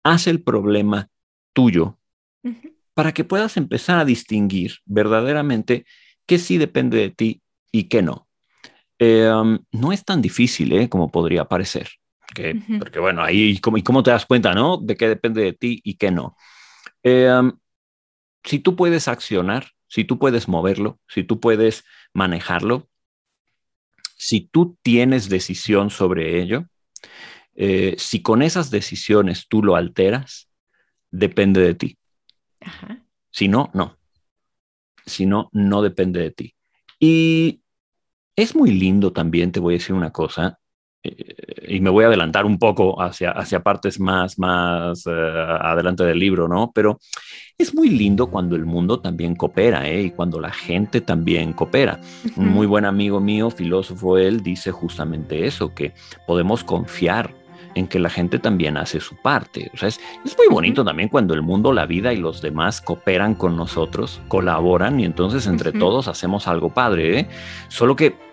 [SPEAKER 1] haz el problema tuyo para que puedas empezar a distinguir verdaderamente qué sí depende de ti y qué no. Eh, um, no es tan difícil ¿eh? como podría parecer. Que, Porque bueno, ahí, ¿cómo, ¿y cómo te das cuenta, no? De qué depende de ti y qué no. Eh, um, si tú puedes accionar, si tú puedes moverlo, si tú puedes manejarlo, si tú tienes decisión sobre ello, si con esas decisiones tú lo alteras, depende de ti. Si no, no. Si no, no depende de ti. Y es muy lindo también, te voy a decir una cosa, eh, y me voy a adelantar un poco hacia, hacia partes más, más eh, adelante del libro, ¿no? Pero es muy lindo cuando el mundo también coopera, ¿eh? Y cuando la gente también coopera. Un muy buen amigo mío, filósofo, él dice justamente eso, que podemos confiar en que la gente también hace su parte. O sea, es, muy bonito también cuando el mundo, la vida y los demás cooperan con nosotros, colaboran y entonces entre todos hacemos algo padre. ¿eh? Solo que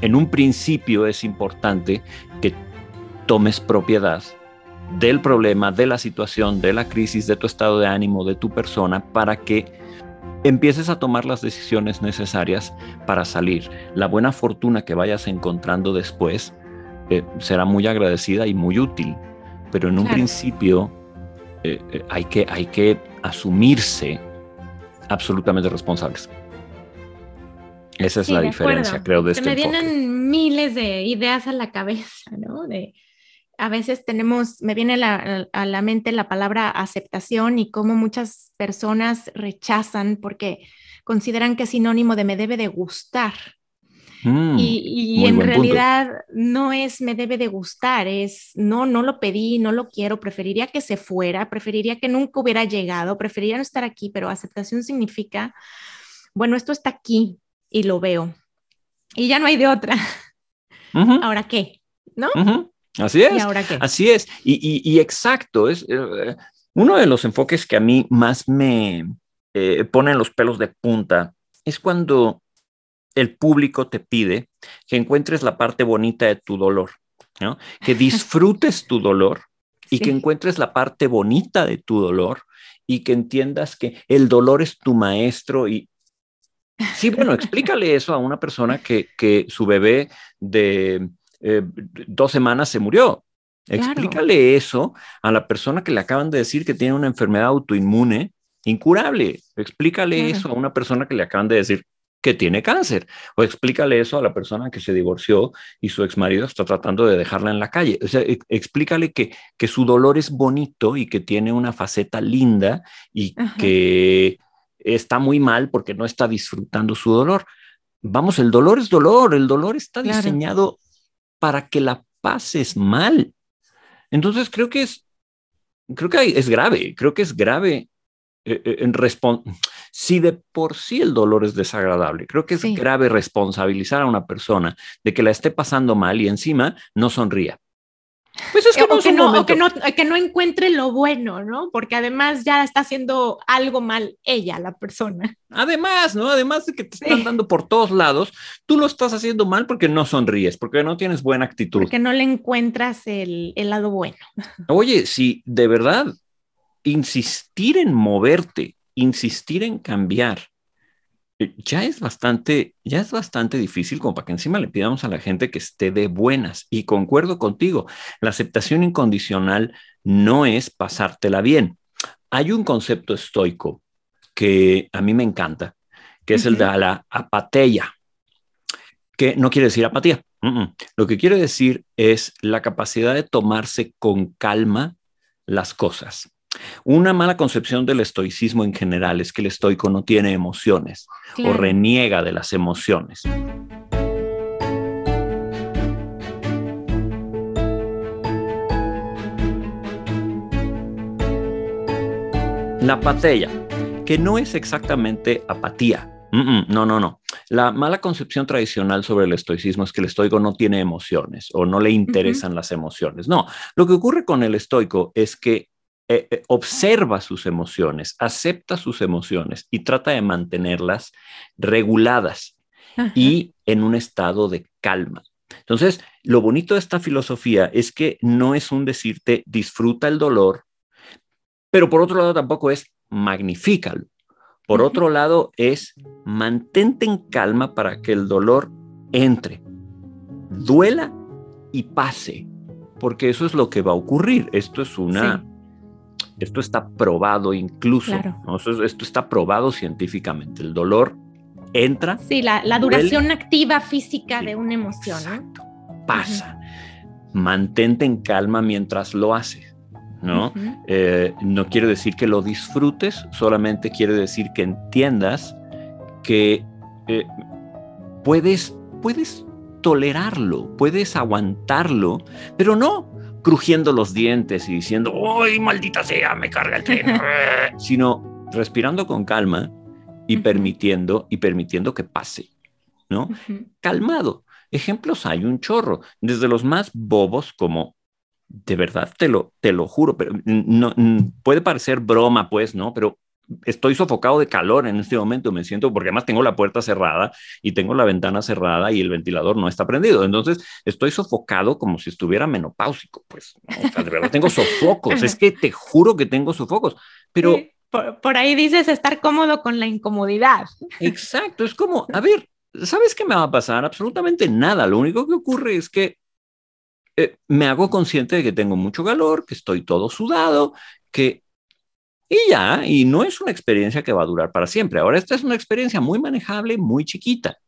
[SPEAKER 1] en un principio es importante que tomes propiedad del problema, de la situación, de la crisis, de tu estado de ánimo, de tu persona, para que empieces a tomar las decisiones necesarias para salir. La buena fortuna que vayas encontrando después eh, será muy agradecida y muy útil, pero en un principio eh, eh, hay, que, hay que asumirse absolutamente responsables. Esa es la diferencia, creo, de Se este
[SPEAKER 2] me vienen miles de ideas a la cabeza, ¿no? De, a veces tenemos, me viene a la mente la palabra aceptación y cómo muchas personas rechazan porque consideran que es sinónimo de me debe de gustar. Mm, y, en realidad no es me debe de gustar, es no, no lo pedí, no lo quiero, preferiría que se fuera, preferiría que nunca hubiera llegado, preferiría no estar aquí, pero aceptación significa, bueno, esto está aquí y lo veo y ya no hay de otra. Ahora qué, ¿no?
[SPEAKER 1] Así es. Así es. Y, exacto, es eh, uno de los enfoques que a mí más me eh, ponen los pelos de punta es cuando el público te pide que encuentres la parte bonita de tu dolor, ¿no? que disfrutes tu dolor y que encuentres la parte bonita de tu dolor y que entiendas que el dolor es tu maestro y sí, bueno, explícale eso a una persona que, que su bebé de eh, dos semanas se murió. Explícale eso a la persona que le acaban de decir que tiene una enfermedad autoinmune incurable. Explícale eso a una persona que le acaban de decir que tiene cáncer. O explícale eso a la persona que se divorció y su exmarido está tratando de dejarla en la calle. O sea, explícale que, que su dolor es bonito y que tiene una faceta linda y que está muy mal porque no está disfrutando su dolor. Vamos, el dolor es dolor, el dolor está diseñado para que la pases mal. Entonces creo que es, creo que es grave, creo que es grave eh, eh, en si de por sí el dolor es desagradable, creo que es grave responsabilizar a una persona de que la esté pasando mal y encima no sonría.
[SPEAKER 2] Pues es que, no, que, no, que, no, que no encuentre lo bueno, ¿no? Porque además ya está haciendo algo mal ella, la persona.
[SPEAKER 1] Además, ¿no? Además de que te están dando por todos lados, tú lo estás haciendo mal porque no sonríes, porque no tienes buena actitud.
[SPEAKER 2] Porque no le encuentras el, el lado bueno.
[SPEAKER 1] Oye, si de verdad insistir en moverte, insistir en cambiar, ya es bastante, ya es bastante difícil como para que encima le pidamos a la gente que esté de buenas. Y concuerdo contigo, la aceptación incondicional no es pasártela bien. Hay un concepto estoico que a mí me encanta, que es el de la apatía, que no quiere decir apatía. Lo que quiere decir es la capacidad de tomarse con calma las cosas. Una mala concepción del estoicismo en general es que el estoico no tiene emociones o reniega de las emociones. La apatía, que no es exactamente apatía. no, no, no. La mala concepción tradicional sobre el estoicismo es que el estoico no tiene emociones o no le interesan las emociones. No, lo que ocurre con el estoico es que eh, eh, observa sus emociones, acepta sus emociones y trata de mantenerlas reguladas y en un estado de calma. Entonces, lo bonito de esta filosofía es que no es un decirte disfruta el dolor, pero por otro lado tampoco es magnifícalo. Por otro lado es mantente en calma para que el dolor entre, duela y pase, porque eso es lo que va a ocurrir. Esto es una esto está probado incluso, esto, está probado científicamente. El dolor entra.
[SPEAKER 2] Sí, la, duración activa física de una emoción.
[SPEAKER 1] Pasa. Mantente en calma mientras lo haces. ¿no? Eh, no quiere decir que lo disfrutes, solamente quiere decir que entiendas que eh, puedes, puedes tolerarlo, puedes aguantarlo, pero no crujiendo los dientes y diciendo, ¡ay, maldita sea, me carga el tren! sino respirando con calma y permitiendo y permitiendo que pase, ¿no? Calmado. Ejemplos hay un chorro, desde los más bobos como de verdad te lo, te lo juro, pero no, puede parecer broma, pues, ¿no? Pero estoy sofocado de calor en este momento, me siento, porque además tengo la puerta cerrada y tengo la ventana cerrada y el ventilador no está prendido. Entonces estoy sofocado como si estuviera menopáusico, pues, o sea, de verdad tengo sofocos, es que te juro que tengo sofocos, pero...
[SPEAKER 2] por, ahí dices estar cómodo con la incomodidad.
[SPEAKER 1] Exacto, es como, a ver, ¿sabes qué me va a pasar? Absolutamente nada. Lo único que ocurre es que eh, me hago consciente de que tengo mucho calor, que estoy todo sudado, que y ya, y no es una experiencia que va a durar para siempre. Ahora, esta es una experiencia muy manejable, muy chiquita.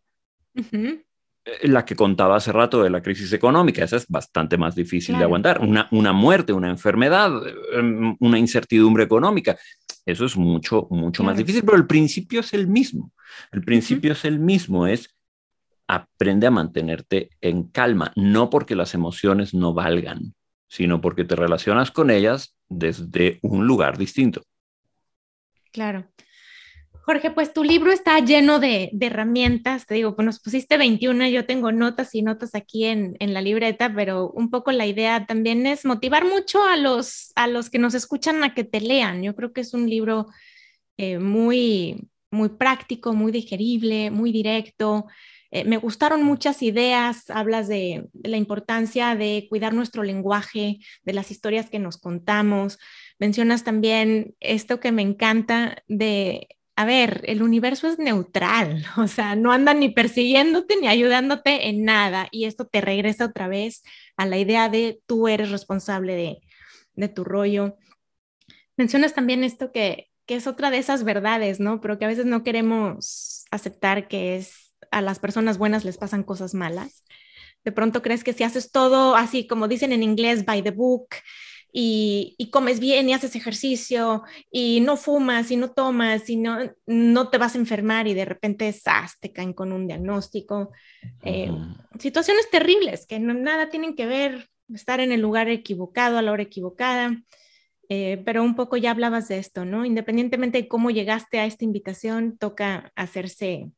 [SPEAKER 1] Eh, la que contaba hace rato de la crisis económica, esa es bastante más difícil de aguantar. Una, una muerte, una enfermedad, em, una incertidumbre económica, eso es mucho, mucho más difícil, pero el principio es el mismo. El principio es el mismo, es aprende a mantenerte en calma, no porque las emociones no valgan, sino porque te relacionas con ellas desde un lugar distinto.
[SPEAKER 2] Claro. Jorge, pues tu libro está lleno de, herramientas, te digo, pues nos pusiste 21, yo tengo notas y notas aquí en, la libreta, pero un poco la idea también es motivar mucho a los, a los que nos escuchan a que te lean. Yo creo que es un libro eh, muy, muy práctico, muy digerible, muy directo. Eh, me gustaron muchas ideas, hablas de, la importancia de cuidar nuestro lenguaje, de las historias que nos contamos, mencionas también esto que me encanta de, a ver, el universo es neutral, o sea, no anda ni persiguiéndote ni ayudándote en nada y esto te regresa otra vez a la idea de tú eres responsable de, de tu rollo. Mencionas también esto que, que es otra de esas verdades, ¿no? Pero que a veces no queremos aceptar que es a las personas buenas les pasan cosas malas. De pronto crees que si haces todo así como dicen en inglés, by the book, y, comes bien y haces ejercicio y no fumas y no tomas y no, no te vas a enfermar y de repente ¡zas! te caen con un diagnóstico. Eh, situaciones terribles que no, nada tienen que ver estar en el lugar equivocado a la hora equivocada. Eh, pero un poco ya hablabas de esto, ¿no? Independientemente de cómo llegaste a esta invitación, toca hacerse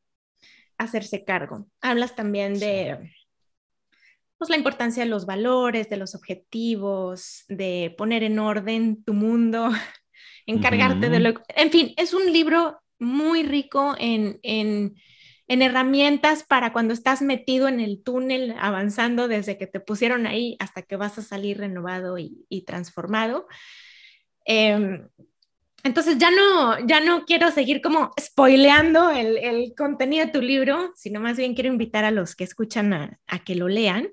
[SPEAKER 2] hacerse cargo. Hablas también de pues, la importancia de los valores, de los objetivos, de poner en orden tu mundo, encargarte de lo... En fin, es un libro muy rico en, en, herramientas para cuando estás metido en el túnel, avanzando desde que te pusieron ahí hasta que vas a salir renovado y, transformado. Em, entonces ya no, ya no quiero seguir como spoileando el, contenido de tu libro, sino más bien quiero invitar a los que escuchan a, que lo lean.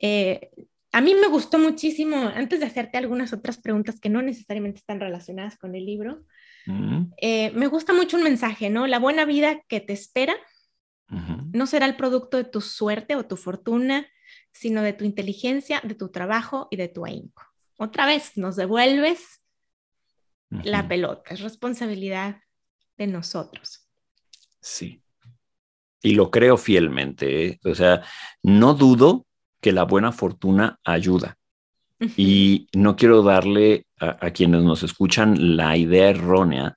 [SPEAKER 2] Eh, a mí me gustó muchísimo, antes de hacerte algunas otras preguntas que no necesariamente están relacionadas con el libro, mm. eh, me gusta mucho un mensaje, ¿no? La buena vida que te espera no será el producto de tu suerte o tu fortuna, sino de tu inteligencia, de tu trabajo y de tu ahínco. Otra vez, nos devuelves la pelota, es responsabilidad de nosotros.
[SPEAKER 1] Sí. Y lo creo fielmente. ¿eh? O sea, no dudo que la buena fortuna ayuda. Y no quiero darle a, quienes nos escuchan la idea errónea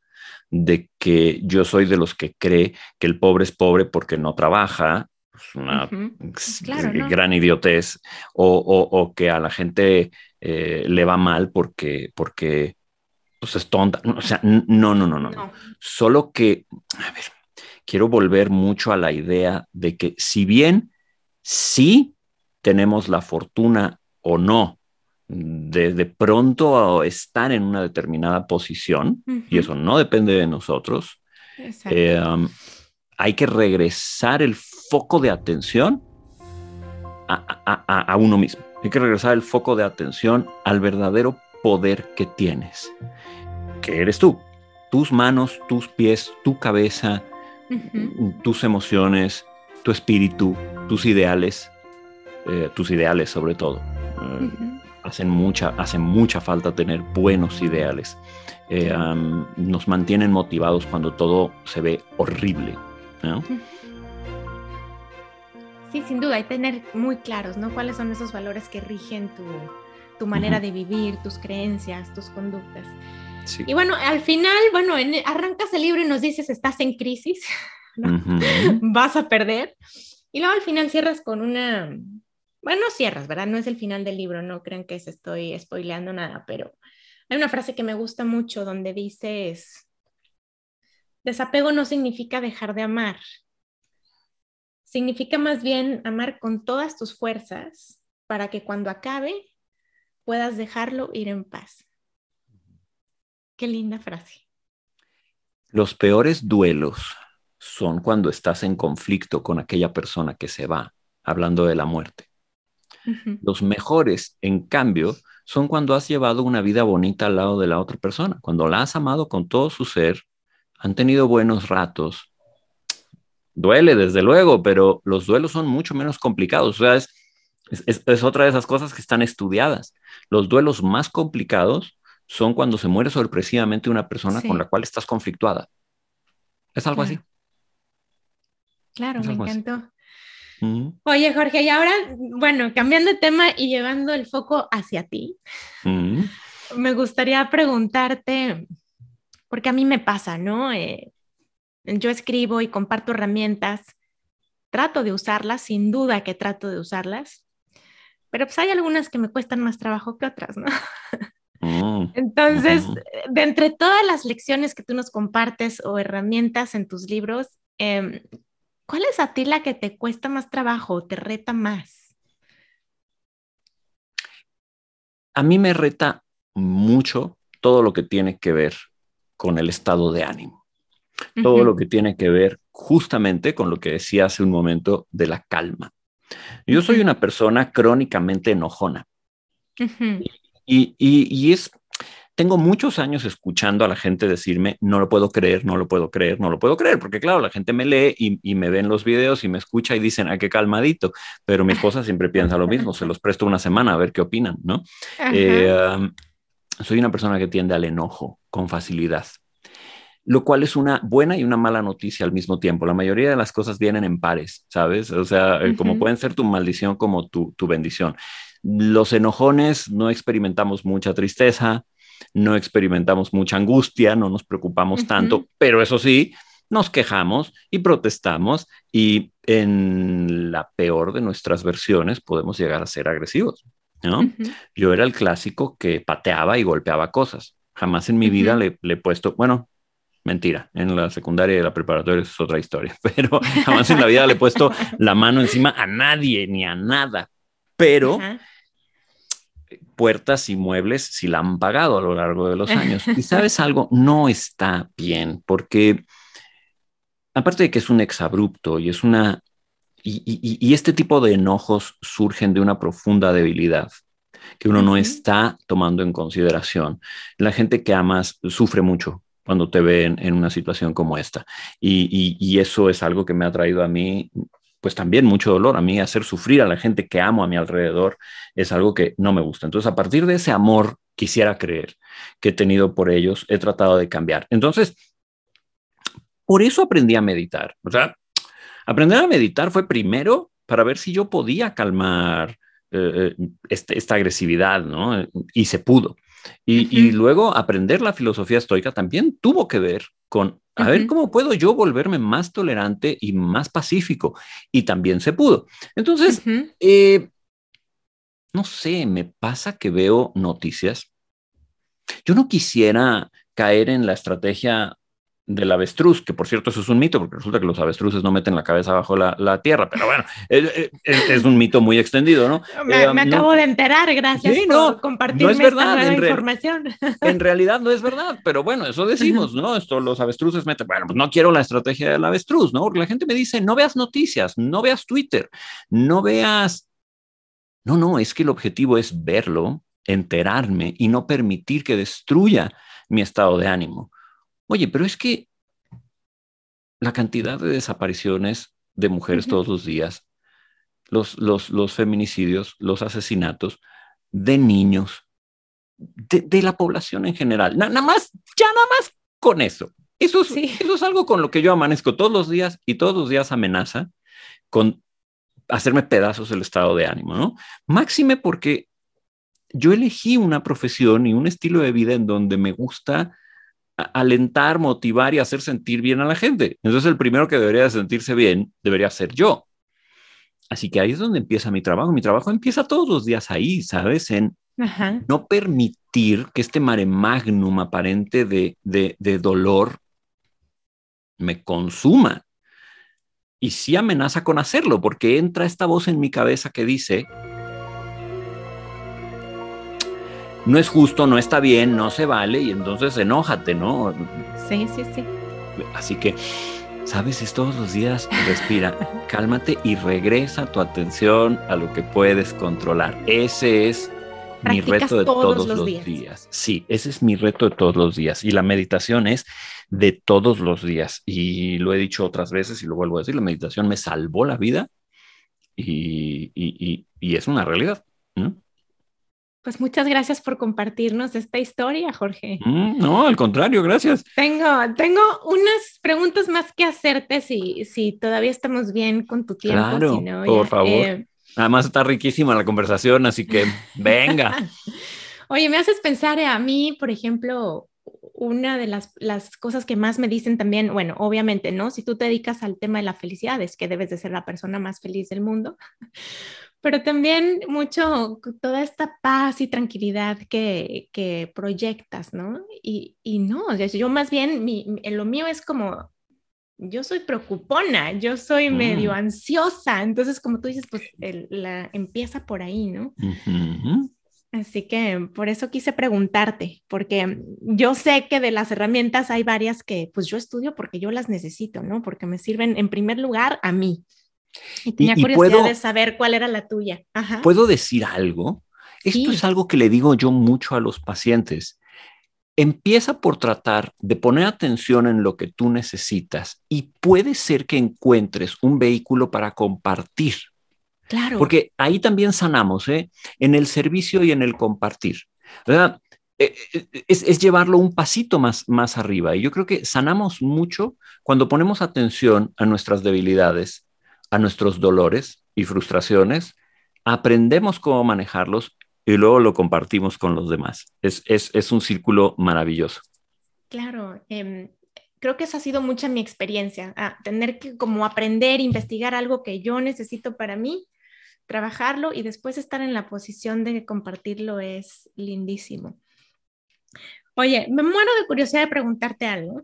[SPEAKER 1] de que yo soy de los que cree que el pobre es pobre porque no trabaja, es una gran idiotez, o, que a la gente eh, le va mal porque, porque pues es tonta. O sea, no, no, no, no, Solo que, a ver, quiero volver mucho a la idea de que si bien sí tenemos la fortuna o no de, de pronto estar en una determinada posición, y eso no depende de nosotros, eh, um, hay que regresar el foco de atención a, a, a, uno mismo. Hay que regresar el foco de atención al verdadero poder que tienes, que eres tú. Tus manos, tus pies, tu cabeza, tus emociones, tu espíritu, tus ideales, eh, tus ideales sobre todo. Eh, hacen, mucha, hacen mucha falta tener buenos ideales. Eh, nos mantienen motivados cuando todo se ve horrible.
[SPEAKER 2] Sí, sin duda, hay que tener muy claros, ¿no? ¿Cuáles son esos valores que rigen tu, tu manera de vivir, tus creencias, tus conductas. Y bueno, al final, bueno, arrancas el libro y nos dices, estás en crisis, vas a perder. Y luego al final cierras con una, bueno, no cierras, ¿verdad? No es el final del libro, no crean que se estoy spoileando nada, pero hay una frase que me gusta mucho donde dices, desapego no significa dejar de amar, significa más bien amar con todas tus fuerzas para que cuando acabe puedas dejarlo ir en paz. Qué linda frase.
[SPEAKER 1] Los peores duelos son cuando estás en conflicto con aquella persona que se va, hablando de la muerte. Los mejores, en cambio, son cuando has llevado una vida bonita al lado de la otra persona, cuando la has amado con todo su ser, han tenido buenos ratos. Duele, desde luego, pero los duelos son mucho menos complicados. O sea, es, es, otra de esas cosas que están estudiadas. Los duelos más complicados son cuando se muere sorpresivamente una persona con la cual estás conflictuada. Es algo así.
[SPEAKER 2] Claro, me encantó. Oye, Jorge, y ahora, bueno, cambiando de tema y llevando el foco hacia ti, me gustaría preguntarte, porque a mí me pasa, ¿no? Eh, yo escribo y comparto herramientas, trato de usarlas, sin duda que trato de usarlas, pero pues hay algunas que me cuestan más trabajo que otras, ¿no? Mm, Entonces, de entre todas las lecciones que tú nos compartes o herramientas en tus libros, eh, ¿Cuál es a ti la que te cuesta más trabajo o te reta más?
[SPEAKER 1] A mí me reta mucho todo lo que tiene que ver con el estado de ánimo. Todo lo que tiene que ver justamente con lo que decía hace un momento de la calma. Yo soy una persona crónicamente enojona. y, y, es tengo muchos años escuchando a la gente decirme, no lo puedo creer, no lo puedo creer, no lo puedo creer, porque claro, la gente me lee y, me ve en los videos y me escucha y dicen, ah, qué calmadito, pero mi esposa siempre piensa lo mismo, se los presto una semana a ver qué opinan, ¿no? Eh, soy una persona que tiende al enojo con facilidad lo cual es una buena y una mala noticia al mismo tiempo. La mayoría de las cosas vienen en pares, ¿sabes? O sea, eh, como pueden ser tu maldición como tu, tu bendición. Los enojones no experimentamos mucha tristeza, no experimentamos mucha angustia, no nos preocupamos tanto, pero eso sí, nos quejamos y protestamos y en la peor de nuestras versiones podemos llegar a ser agresivos. ¿no? Yo era el clásico que pateaba y golpeaba cosas. Jamás en mi vida le, he puesto, bueno, mentira, en la secundaria y la preparatoria es otra historia, pero jamás en la vida le he puesto la mano encima a nadie ni a nada. Pero puertas y muebles si la han pagado a lo largo de los años. Y sabes algo, no está bien, porque aparte de que es un exabrupto y es una... Y, este tipo de enojos surgen de una profunda debilidad que uno no está tomando en consideración. La gente que amas sufre mucho cuando te ven en una situación como esta. Y, y, eso es algo que me ha traído a mí pues también mucho dolor. A mí hacer sufrir a la gente que amo a mi alrededor es algo que no me gusta. Entonces, a partir de ese amor, quisiera creer que he tenido por ellos, he tratado de cambiar. Entonces, por eso aprendí a meditar. O sea, aprender a meditar fue primero para ver si yo podía calmar eh, eh, este, esta agresividad, ¿no? Y se pudo. Y, luego aprender la filosofía estoica también tuvo que ver con, a ver, ¿cómo puedo yo volverme más tolerante y más pacífico? Y también se pudo. Entonces, eh, no sé, me pasa que veo noticias. Yo no quisiera caer en la estrategia del avestruz, que por cierto eso es un mito, porque resulta que los avestruces no meten la cabeza bajo la, tierra, pero bueno, es, un mito muy extendido, ¿no?
[SPEAKER 2] Me, eh, acabo de enterar, gracias sí, no, por compartirme es verdad, esta información.
[SPEAKER 1] En realidad no es verdad, pero bueno, eso decimos, ¿no? Esto los avestruces meten, bueno, pues no quiero la estrategia del avestruz, ¿no? Porque la gente me dice, no veas noticias, no veas Twitter, no veas... No, no, es que el objetivo es verlo, enterarme y no permitir que destruya mi estado de ánimo. Oye, pero es que la cantidad de desapariciones de mujeres todos los días, los, los, feminicidios, los asesinatos de niños, de, la población en general, nada más, ya nada más con eso. Eso es, eso es algo con lo que yo amanezco todos los días y todos los días amenaza con hacerme pedazos el estado de ánimo, ¿no? Máxime porque yo elegí una profesión y un estilo de vida en donde me gusta alentar, motivar y hacer sentir bien a la gente. Entonces el primero que debería sentirse bien debería ser yo. Así que ahí es donde empieza mi trabajo. Mi trabajo empieza todos los días ahí, ¿sabes? En no permitir que este mare magnum aparente de, de dolor me consuma. Y sí amenaza con hacerlo, porque entra esta voz en mi cabeza que dice, no es justo, no está bien, no se vale, y entonces enójate, ¿no?
[SPEAKER 2] Sí, sí, sí.
[SPEAKER 1] Así que, ¿sabes? Es todos los días, respira, cálmate y regresa tu atención a lo que puedes controlar. Ese es mi reto de todos, los, días. Sí, ese es mi reto de todos los días. Y la meditación es de todos los días. Y lo he dicho otras veces y lo vuelvo a decir, la meditación me salvó la vida y, y es una realidad. ¿no?
[SPEAKER 2] Pues muchas gracias por compartirnos esta historia, Jorge.
[SPEAKER 1] Mm, no, al contrario, gracias.
[SPEAKER 2] Tengo, tengo unas preguntas más que hacerte si, si todavía estamos bien con tu tiempo.
[SPEAKER 1] Claro, por favor. Eh, Además está riquísima la conversación, así que venga.
[SPEAKER 2] Oye, me haces pensar a mí, por ejemplo, una de las, las, cosas que más me dicen también, bueno, obviamente, ¿no? Si tú te dedicas al tema de la felicidad, es que debes de ser la persona más feliz del mundo pero también mucho toda esta paz y tranquilidad que, que proyectas, ¿no? Y, y no, yo más bien, mi, lo mío es como, yo soy preocupona, yo soy medio mm. ansiosa, entonces como tú dices, pues la, empieza por ahí, ¿no? Así que por eso quise preguntarte, porque yo sé que de las herramientas hay varias que pues yo estudio porque yo las necesito, ¿no? Porque me sirven en primer lugar a mí, y tenía curiosidad de saber cuál era la tuya.
[SPEAKER 1] ¿Puedo decir algo? Esto es algo que le digo yo mucho a los pacientes. Empieza por tratar de poner atención en lo que tú necesitas y puede ser que encuentres un vehículo para compartir.
[SPEAKER 2] Claro.
[SPEAKER 1] Porque ahí también sanamos, ¿eh? En el servicio y en el compartir. ¿Verdad? Eh, eh, es, es, llevarlo un pasito más, más arriba. Y yo creo que sanamos mucho cuando ponemos atención a nuestras debilidades a nuestros dolores y frustraciones, aprendemos cómo manejarlos y luego lo compartimos con los demás. Es, es, un círculo maravilloso.
[SPEAKER 2] Claro, em, creo que esa ha sido mucha mi experiencia, tener que como aprender, investigar algo que yo necesito para mí, trabajarlo y después estar en la posición de compartirlo es lindísimo. Oye, me muero de curiosidad de preguntarte algo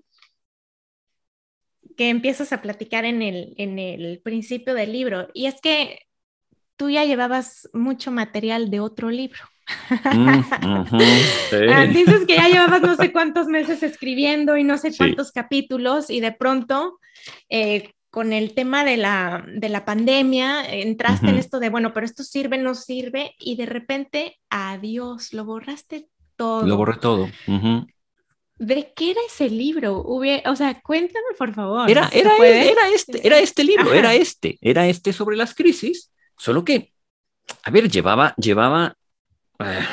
[SPEAKER 2] que empiezas a platicar en el, en el principio del libro. Y es que tú ya llevabas mucho material de otro libro. Mm, ah, dices que ya llevabas no sé cuántos meses escribiendo y no sé cuántos capítulos y de pronto eh, con el tema de la, de la pandemia entraste en esto de, bueno, pero esto sirve, no sirve y de repente, adiós, lo borraste todo.
[SPEAKER 1] Lo borré todo.
[SPEAKER 2] ¿De qué era ese libro? o sea, cuéntame por favor.
[SPEAKER 1] Era, era, era, este, era este libro, era este, era este sobre las crisis, solo que, a ver, llevaba, llevaba, eh,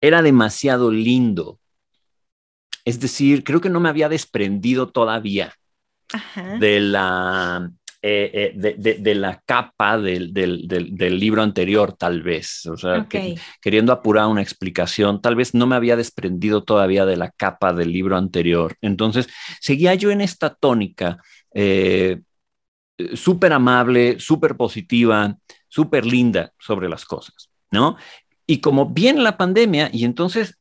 [SPEAKER 1] era demasiado lindo. Es decir, creo que no me había desprendido todavía de la eh, eh, de, la capa del, libro anterior, tal vez. O sea, queriendo apurar una explicación, tal vez no me había desprendido todavía de la capa del libro anterior. Entonces, seguía yo en esta tónica. Eh, súper amable, súper positiva, súper linda sobre las cosas, ¿no? Y como viene la pandemia, y entonces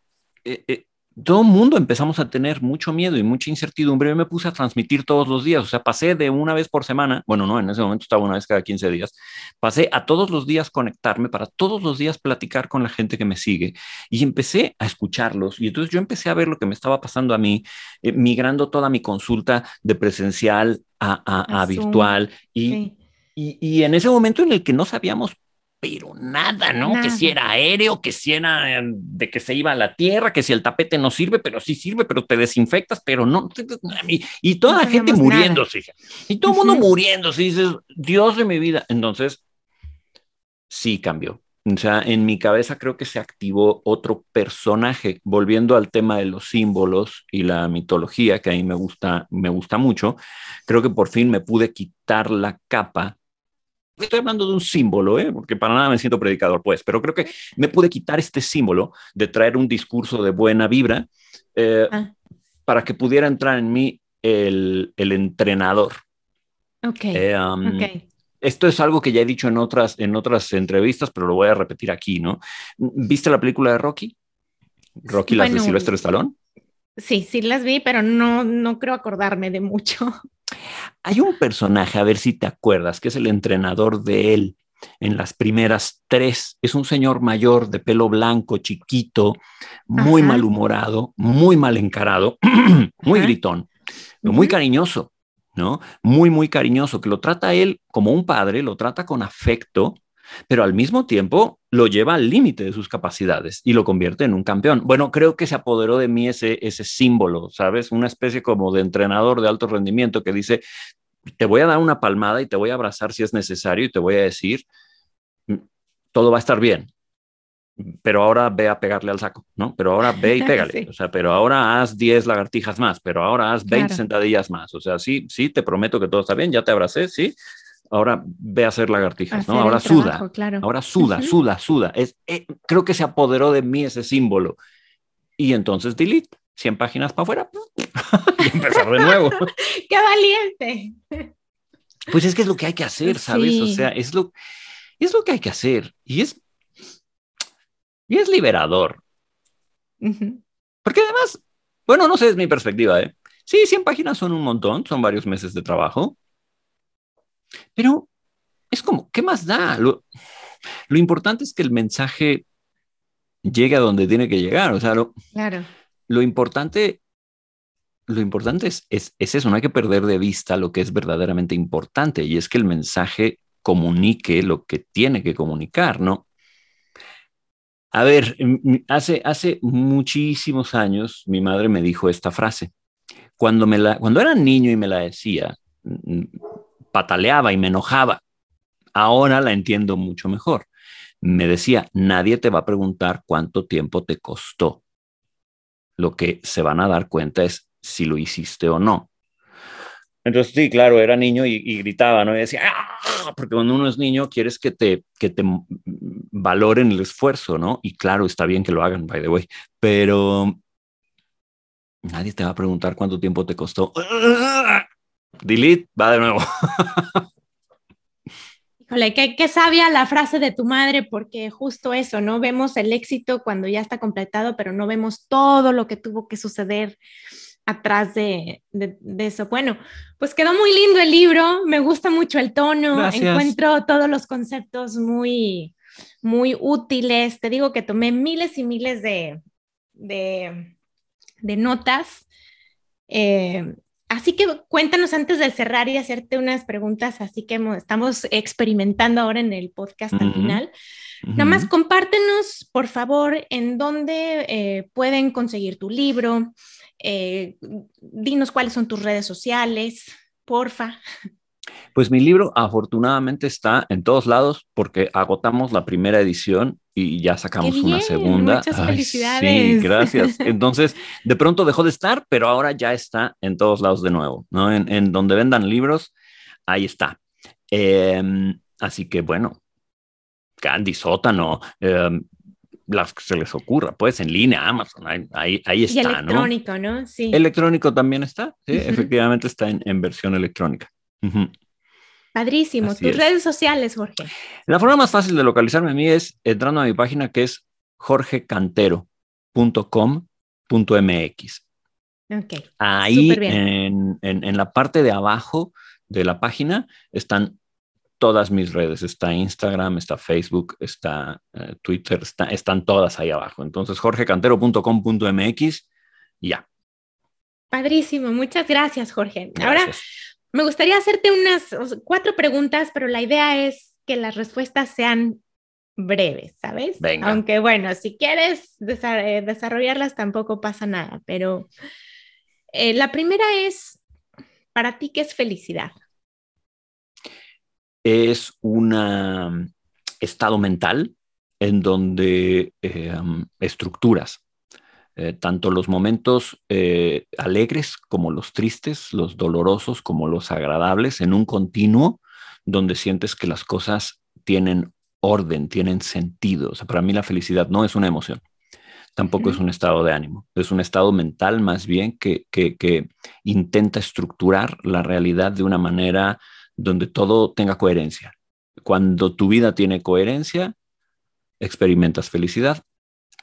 [SPEAKER 1] todo el mundo empezamos a tener mucho miedo y mucha incertidumbre. Yo me puse a transmitir todos los días, o sea, pasé de una vez por semana, bueno, no, en ese momento estaba una vez cada 15 días, pasé a todos los días conectarme para todos los días platicar con la gente que me sigue y empecé a escucharlos. Y entonces yo empecé a ver lo que me estaba pasando a mí, eh, migrando toda mi consulta de presencial a, virtual y, y, y en ese momento en el que no sabíamos pero nada, ¿no? Que si era aéreo, que si era em, de que se iba a la tierra, que si el tapete no sirve, pero sí sirve, pero te desinfectas, pero no. Y, toda la gente muriéndose. Y todo el mundo muriéndose. Y dices, Dios de mi vida. Entonces, sí cambió. O sea, en mi cabeza creo que se activó otro personaje, volviendo al tema de los símbolos y la mitología, que a mí me gusta, me gusta mucho. Creo que por fin me pude quitar la capa Estoy hablando de un símbolo, ¿eh? porque para nada me siento predicador, pues, pero creo que me pude quitar este símbolo de traer un discurso de buena vibra eh, ah. para que pudiera entrar en mí el, el entrenador.
[SPEAKER 2] Ok. Eh, um,
[SPEAKER 1] esto es algo que ya he dicho en otras, en otras entrevistas, pero lo voy a repetir aquí, ¿no? ¿Viste la película de Rocky? Rocky, las de Silvestre Stallone.
[SPEAKER 2] Sí, sí las vi, pero no, no creo acordarme de mucho.
[SPEAKER 1] Hay un personaje, a ver si te acuerdas, que es el entrenador de él en las primeras tres. Es un señor mayor de pelo blanco, chiquito, muy malhumorado, muy mal encarado, muy gritón, muy cariñoso, ¿no? Muy, muy cariñoso, que lo trata él como un padre, lo trata con afecto, pero al mismo tiempo lo lleva al límite de sus capacidades y lo convierte en un campeón. Bueno, creo que se apoderó de mí ese, ese símbolo, ¿sabes? Una especie como de entrenador de alto rendimiento que dice, te voy a dar una palmada y te voy a abrazar si es necesario y te voy a decir, mm, todo va a estar bien, pero ahora ve a pegarle al saco, ¿no? Pero ahora ve y pégale, o sea, pero ahora haz 10 lagartijas más, pero ahora haz 20 sentadillas más, o sea, sí, sí, te prometo que todo está bien, ya te abracé, sí, ahora ve a hacer lagartijas, ¿no? Ahora suda, ahora suda, suda, suda. Es, eh, creo que se apoderó de mí ese símbolo. Y entonces delete, 100 páginas para afuera y empezar de nuevo.
[SPEAKER 2] ¡Qué valiente!
[SPEAKER 1] Pues es que es lo que hay que hacer, ¿sabes? O sea, es lo, es lo que hay que hacer. Y es, y es liberador. Porque además, bueno, no sé, es mi perspectiva, ¿eh? Sí, 100 páginas son un montón, son varios meses de trabajo, pero es como, ¿qué más da? Lo, importante es que el mensaje llegue a donde tiene que llegar. O sea, lo,
[SPEAKER 2] claro.
[SPEAKER 1] lo importante, lo importante es, es, es, eso, no hay que perder de vista lo que es verdaderamente importante y es que el mensaje comunique lo que tiene que comunicar, ¿no? A ver, hace, hace muchísimos años mi madre me dijo esta frase. Cuando, me la, cuando era niño y me la decía, pataleaba y me enojaba. Ahora la entiendo mucho mejor. Me decía, nadie te va a preguntar cuánto tiempo te costó. Lo que se van a dar cuenta es si lo hiciste o no. Entonces, sí, claro, era niño y, gritaba, ¿no? Y decía, ¡Ah! porque cuando uno es niño quieres que te, que te valoren el esfuerzo, ¿no? Y claro, está bien que lo hagan, by the way, pero nadie te va a preguntar cuánto tiempo te costó. Delete, va de nuevo.
[SPEAKER 2] Híjole, qué, qué, sabia la frase de tu madre, porque justo eso, ¿no? Vemos el éxito cuando ya está completado, pero no vemos todo lo que tuvo que suceder atrás de, de, eso. Bueno, pues quedó muy lindo el libro, me gusta mucho el tono, encuentro todos los conceptos muy, muy útiles. Te digo que tomé miles y miles de, de, de notas. Eh, Así que cuéntanos antes de cerrar y hacerte unas preguntas, así que estamos experimentando ahora en el podcast al final. Nada más compártenos, por favor, en dónde eh, pueden conseguir tu libro. Eh, dinos cuáles son tus redes sociales, porfa.
[SPEAKER 1] Pues mi libro afortunadamente está en todos lados porque agotamos la primera edición y ya sacamos una segunda.
[SPEAKER 2] Muchas felicidades.
[SPEAKER 1] Sí, gracias. Entonces, de pronto dejó de estar, pero ahora ya está en todos lados de nuevo, ¿no? En, donde vendan libros, ahí está. Em, así que bueno, Candy, Sótano, em, las que se les ocurra, pues en línea, Amazon, ahí, ahí, está, y
[SPEAKER 2] electrónico, ¿no? Sí.
[SPEAKER 1] Electrónico también está, sí, efectivamente está en, versión electrónica.
[SPEAKER 2] Padrísimo. Tus redes sociales, Jorge.
[SPEAKER 1] La forma más fácil de localizarme a mí es entrando a mi página que es jorgecantero.com.mx.
[SPEAKER 2] Okay.
[SPEAKER 1] Ahí en, en, la parte de abajo de la página están todas mis redes. Está Instagram, está Facebook, está eh, Twitter, están todas ahí abajo. Entonces, jorgecantero.com.mx y ya.
[SPEAKER 2] Padrísimo, muchas gracias, Jorge. Ahora me gustaría hacerte unas cuatro preguntas, pero la idea es que las respuestas sean breves, ¿sabes?
[SPEAKER 1] Venga.
[SPEAKER 2] Aunque bueno, si quieres eh, desarrollarlas tampoco pasa nada, pero eh, la primera es, ¿para ti qué es felicidad?
[SPEAKER 1] Es un estado mental en donde eh, estructuras eh, tanto los momentos eh, alegres como los tristes, los dolorosos como los agradables, en un continuo donde sientes que las cosas tienen orden, tienen sentido. O sea, para mí la felicidad no es una emoción, tampoco es un estado de ánimo, es un estado mental más bien que, que, intenta estructurar la realidad de una manera donde todo tenga coherencia. Cuando tu vida tiene coherencia, experimentas felicidad,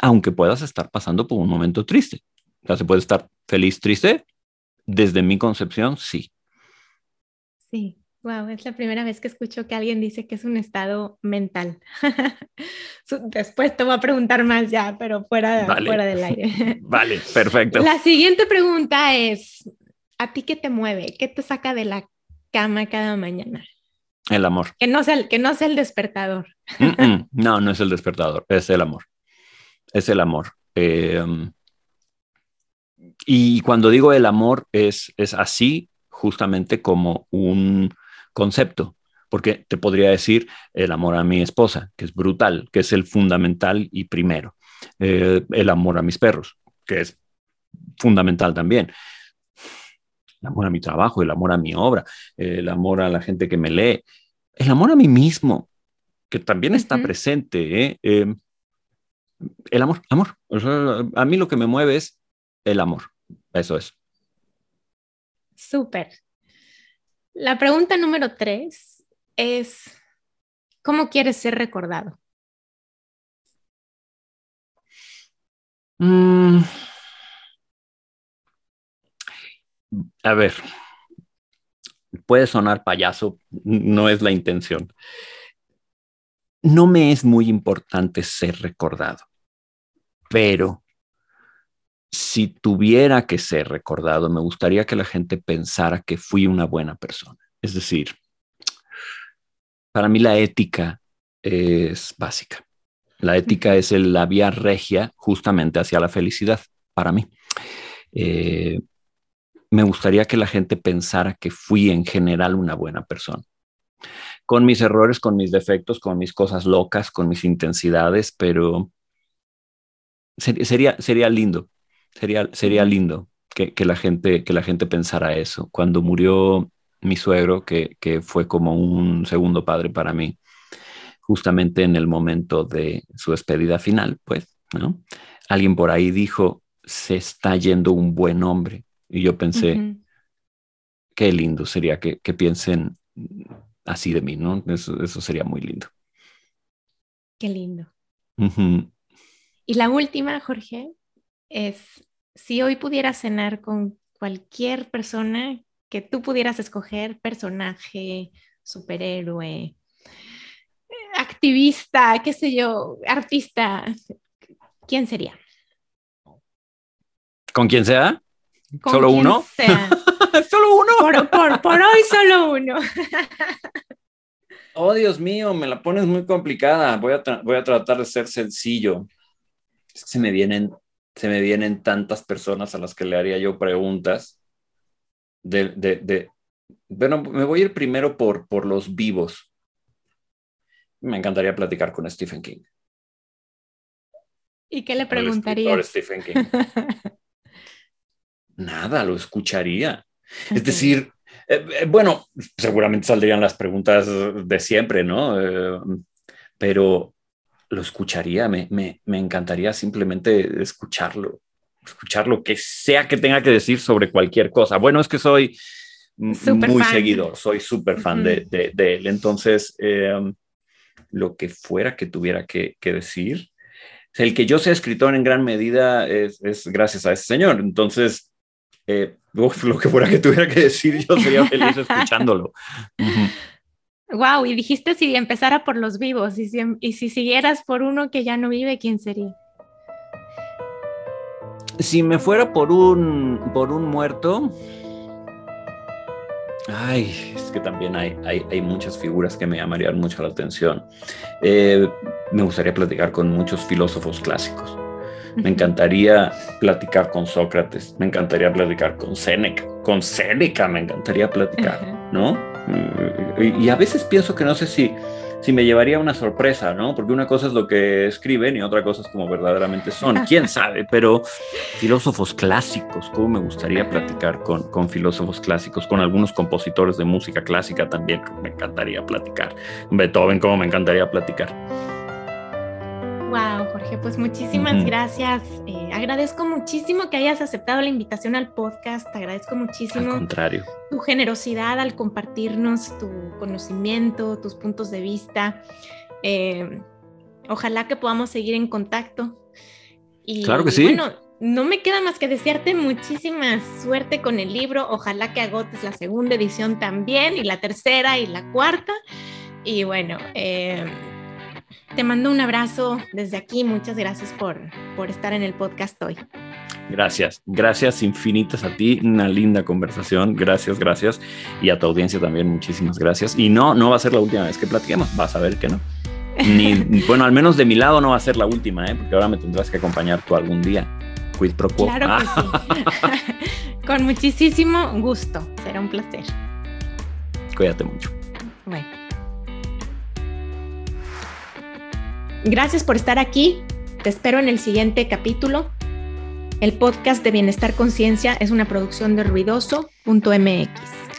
[SPEAKER 1] aunque puedas estar pasando por un momento triste. O sea, se puede estar feliz, triste. Desde mi concepción, sí.
[SPEAKER 2] Sí, wow, es la primera vez que escucho que alguien dice que es un estado mental. Después te voy a preguntar más ya, pero fuera, fuera del aire.
[SPEAKER 1] vale, perfecto.
[SPEAKER 2] La siguiente pregunta es, ¿a ti qué te mueve? ¿Qué te saca de la cama cada mañana?
[SPEAKER 1] El amor.
[SPEAKER 2] Que no sea el, que no sea el despertador.
[SPEAKER 1] no, no es el despertador, es el amor. Es el amor. Em, y cuando digo el amor es, es así justamente como un concepto, porque te podría decir el amor a mi esposa, que es brutal, que es el fundamental y primero. Eh, el amor a mis perros, que es fundamental también el amor a mi trabajo, el amor a mi obra, el amor a la gente que me lee, el amor a mí mismo, que también está presente. ¿eh? Em, el amor, amor. a mí lo que me mueve es el amor. Eso es.
[SPEAKER 2] Súper. La pregunta número tres es, ¿cómo quieres ser recordado?
[SPEAKER 1] Mm. a ver, puede sonar payaso, no es la intención. No me es muy importante ser recordado, pero si tuviera que ser recordado, me gustaría que la gente pensara que fui una buena persona. Es decir, para mí la ética es básica. La ética es la vía regia justamente hacia la felicidad, para mí. Eh, me gustaría que la gente pensara que fui en general una buena persona. Con mis errores, con mis defectos, con mis cosas locas, con mis intensidades, pero sería, sería lindo, sería, sería lindo que, la gente, que la gente pensara eso. Cuando murió mi suegro, que, que fue como un segundo padre para mí, justamente en el momento de su despedida final, pues, ¿no? Alguien por ahí dijo, se está yendo un buen hombre y yo pensé, qué lindo sería que, piensen así de mí, ¿no? Eso, sería muy lindo.
[SPEAKER 2] Qué lindo. Y la última, Jorge, es si hoy pudieras cenar con cualquier persona que tú pudieras escoger, personaje, superhéroe, activista, qué sé yo, artista, ¿quién sería?
[SPEAKER 1] ¿Con quién sea? ¿Solo uno?
[SPEAKER 2] ¿Solo uno? Por, hoy solo uno.
[SPEAKER 1] oh, Dios mío, me la pones muy complicada. Voy a, voy a tratar de ser sencillo. Es que se me, vienen, se me vienen tantas personas a las que le haría yo preguntas. De, de, de, bueno, me voy a ir primero por, por los vivos. Me encantaría platicar con Stephen King.
[SPEAKER 2] ¿Y qué le preguntaría?
[SPEAKER 1] Stephen King. nada, lo escucharía. Es decir, eh, eh, bueno, seguramente saldrían las preguntas de siempre, ¿no? Eh, pero lo escucharía, me, me, me, encantaría simplemente escucharlo, escuchar lo que sea que tenga que decir sobre cualquier cosa. Bueno, es que soy muy seguidor, soy súper fan de, de, él, entonces lo que fuera que tuviera que, que decir, el que yo sea escritor en gran medida es, es gracias a ese señor, entonces eh, lo que fuera que tuviera que decir, yo sería feliz escuchándolo.
[SPEAKER 2] Wow, y dijiste si empezara por los vivos y si, y si siguieras por uno que ya no vive, ¿quién sería?
[SPEAKER 1] Si me fuera por un, por un muerto, Ay, es que también hay, hay, hay, muchas figuras que me llamarían mucho la atención. Eh, me gustaría platicar con muchos filósofos clásicos. Me encantaría platicar con Sócrates, me encantaría platicar con Séneca, con Séneca me encantaría platicar, ¿no? Y, a veces pienso que no sé si, si me llevaría una sorpresa, ¿no? Porque una cosa es lo que escriben y otra cosa es como verdaderamente son. ¿Quién sabe? Pero filósofos clásicos, ¿cómo me gustaría platicar con, con filósofos clásicos, con algunos compositores de música clásica también? Me encantaría platicar. Beethoven, ¿cómo me encantaría platicar?
[SPEAKER 2] Wow, Jorge. Pues muchísimas gracias. Eh, agradezco muchísimo que hayas aceptado la invitación al podcast. Agradezco muchísimo.
[SPEAKER 1] Al contrario.
[SPEAKER 2] Tu generosidad al compartirnos tu conocimiento, tus puntos de vista. Eh, ojalá que podamos seguir en contacto.
[SPEAKER 1] Y, claro que sí.
[SPEAKER 2] Bueno, no me queda más que desearte muchísima suerte con el libro. Ojalá que agotes la segunda edición también y la tercera y la cuarta. Y bueno, eh, te mando un abrazo desde aquí. Muchas gracias por, por estar en el podcast hoy.
[SPEAKER 1] Gracias, gracias infinitas a ti, una linda conversación, gracias, gracias. Y a tu audiencia también, muchísimas gracias. Y no, no va a ser la última vez que platiquemos, vas a ver que no. Ni, bueno, al menos de mi lado no va a ser la última, ¿eh? porque ahora me tendrás que acompañar tú algún día. Quid pro quo.
[SPEAKER 2] Claro que sí. Con muchísimo gusto, será un placer.
[SPEAKER 1] Cuídate mucho.
[SPEAKER 2] Bueno. Gracias por estar aquí. Te espero en el siguiente capítulo. El podcast de Bienestar Conciencia es una producción de ruidoso.mx.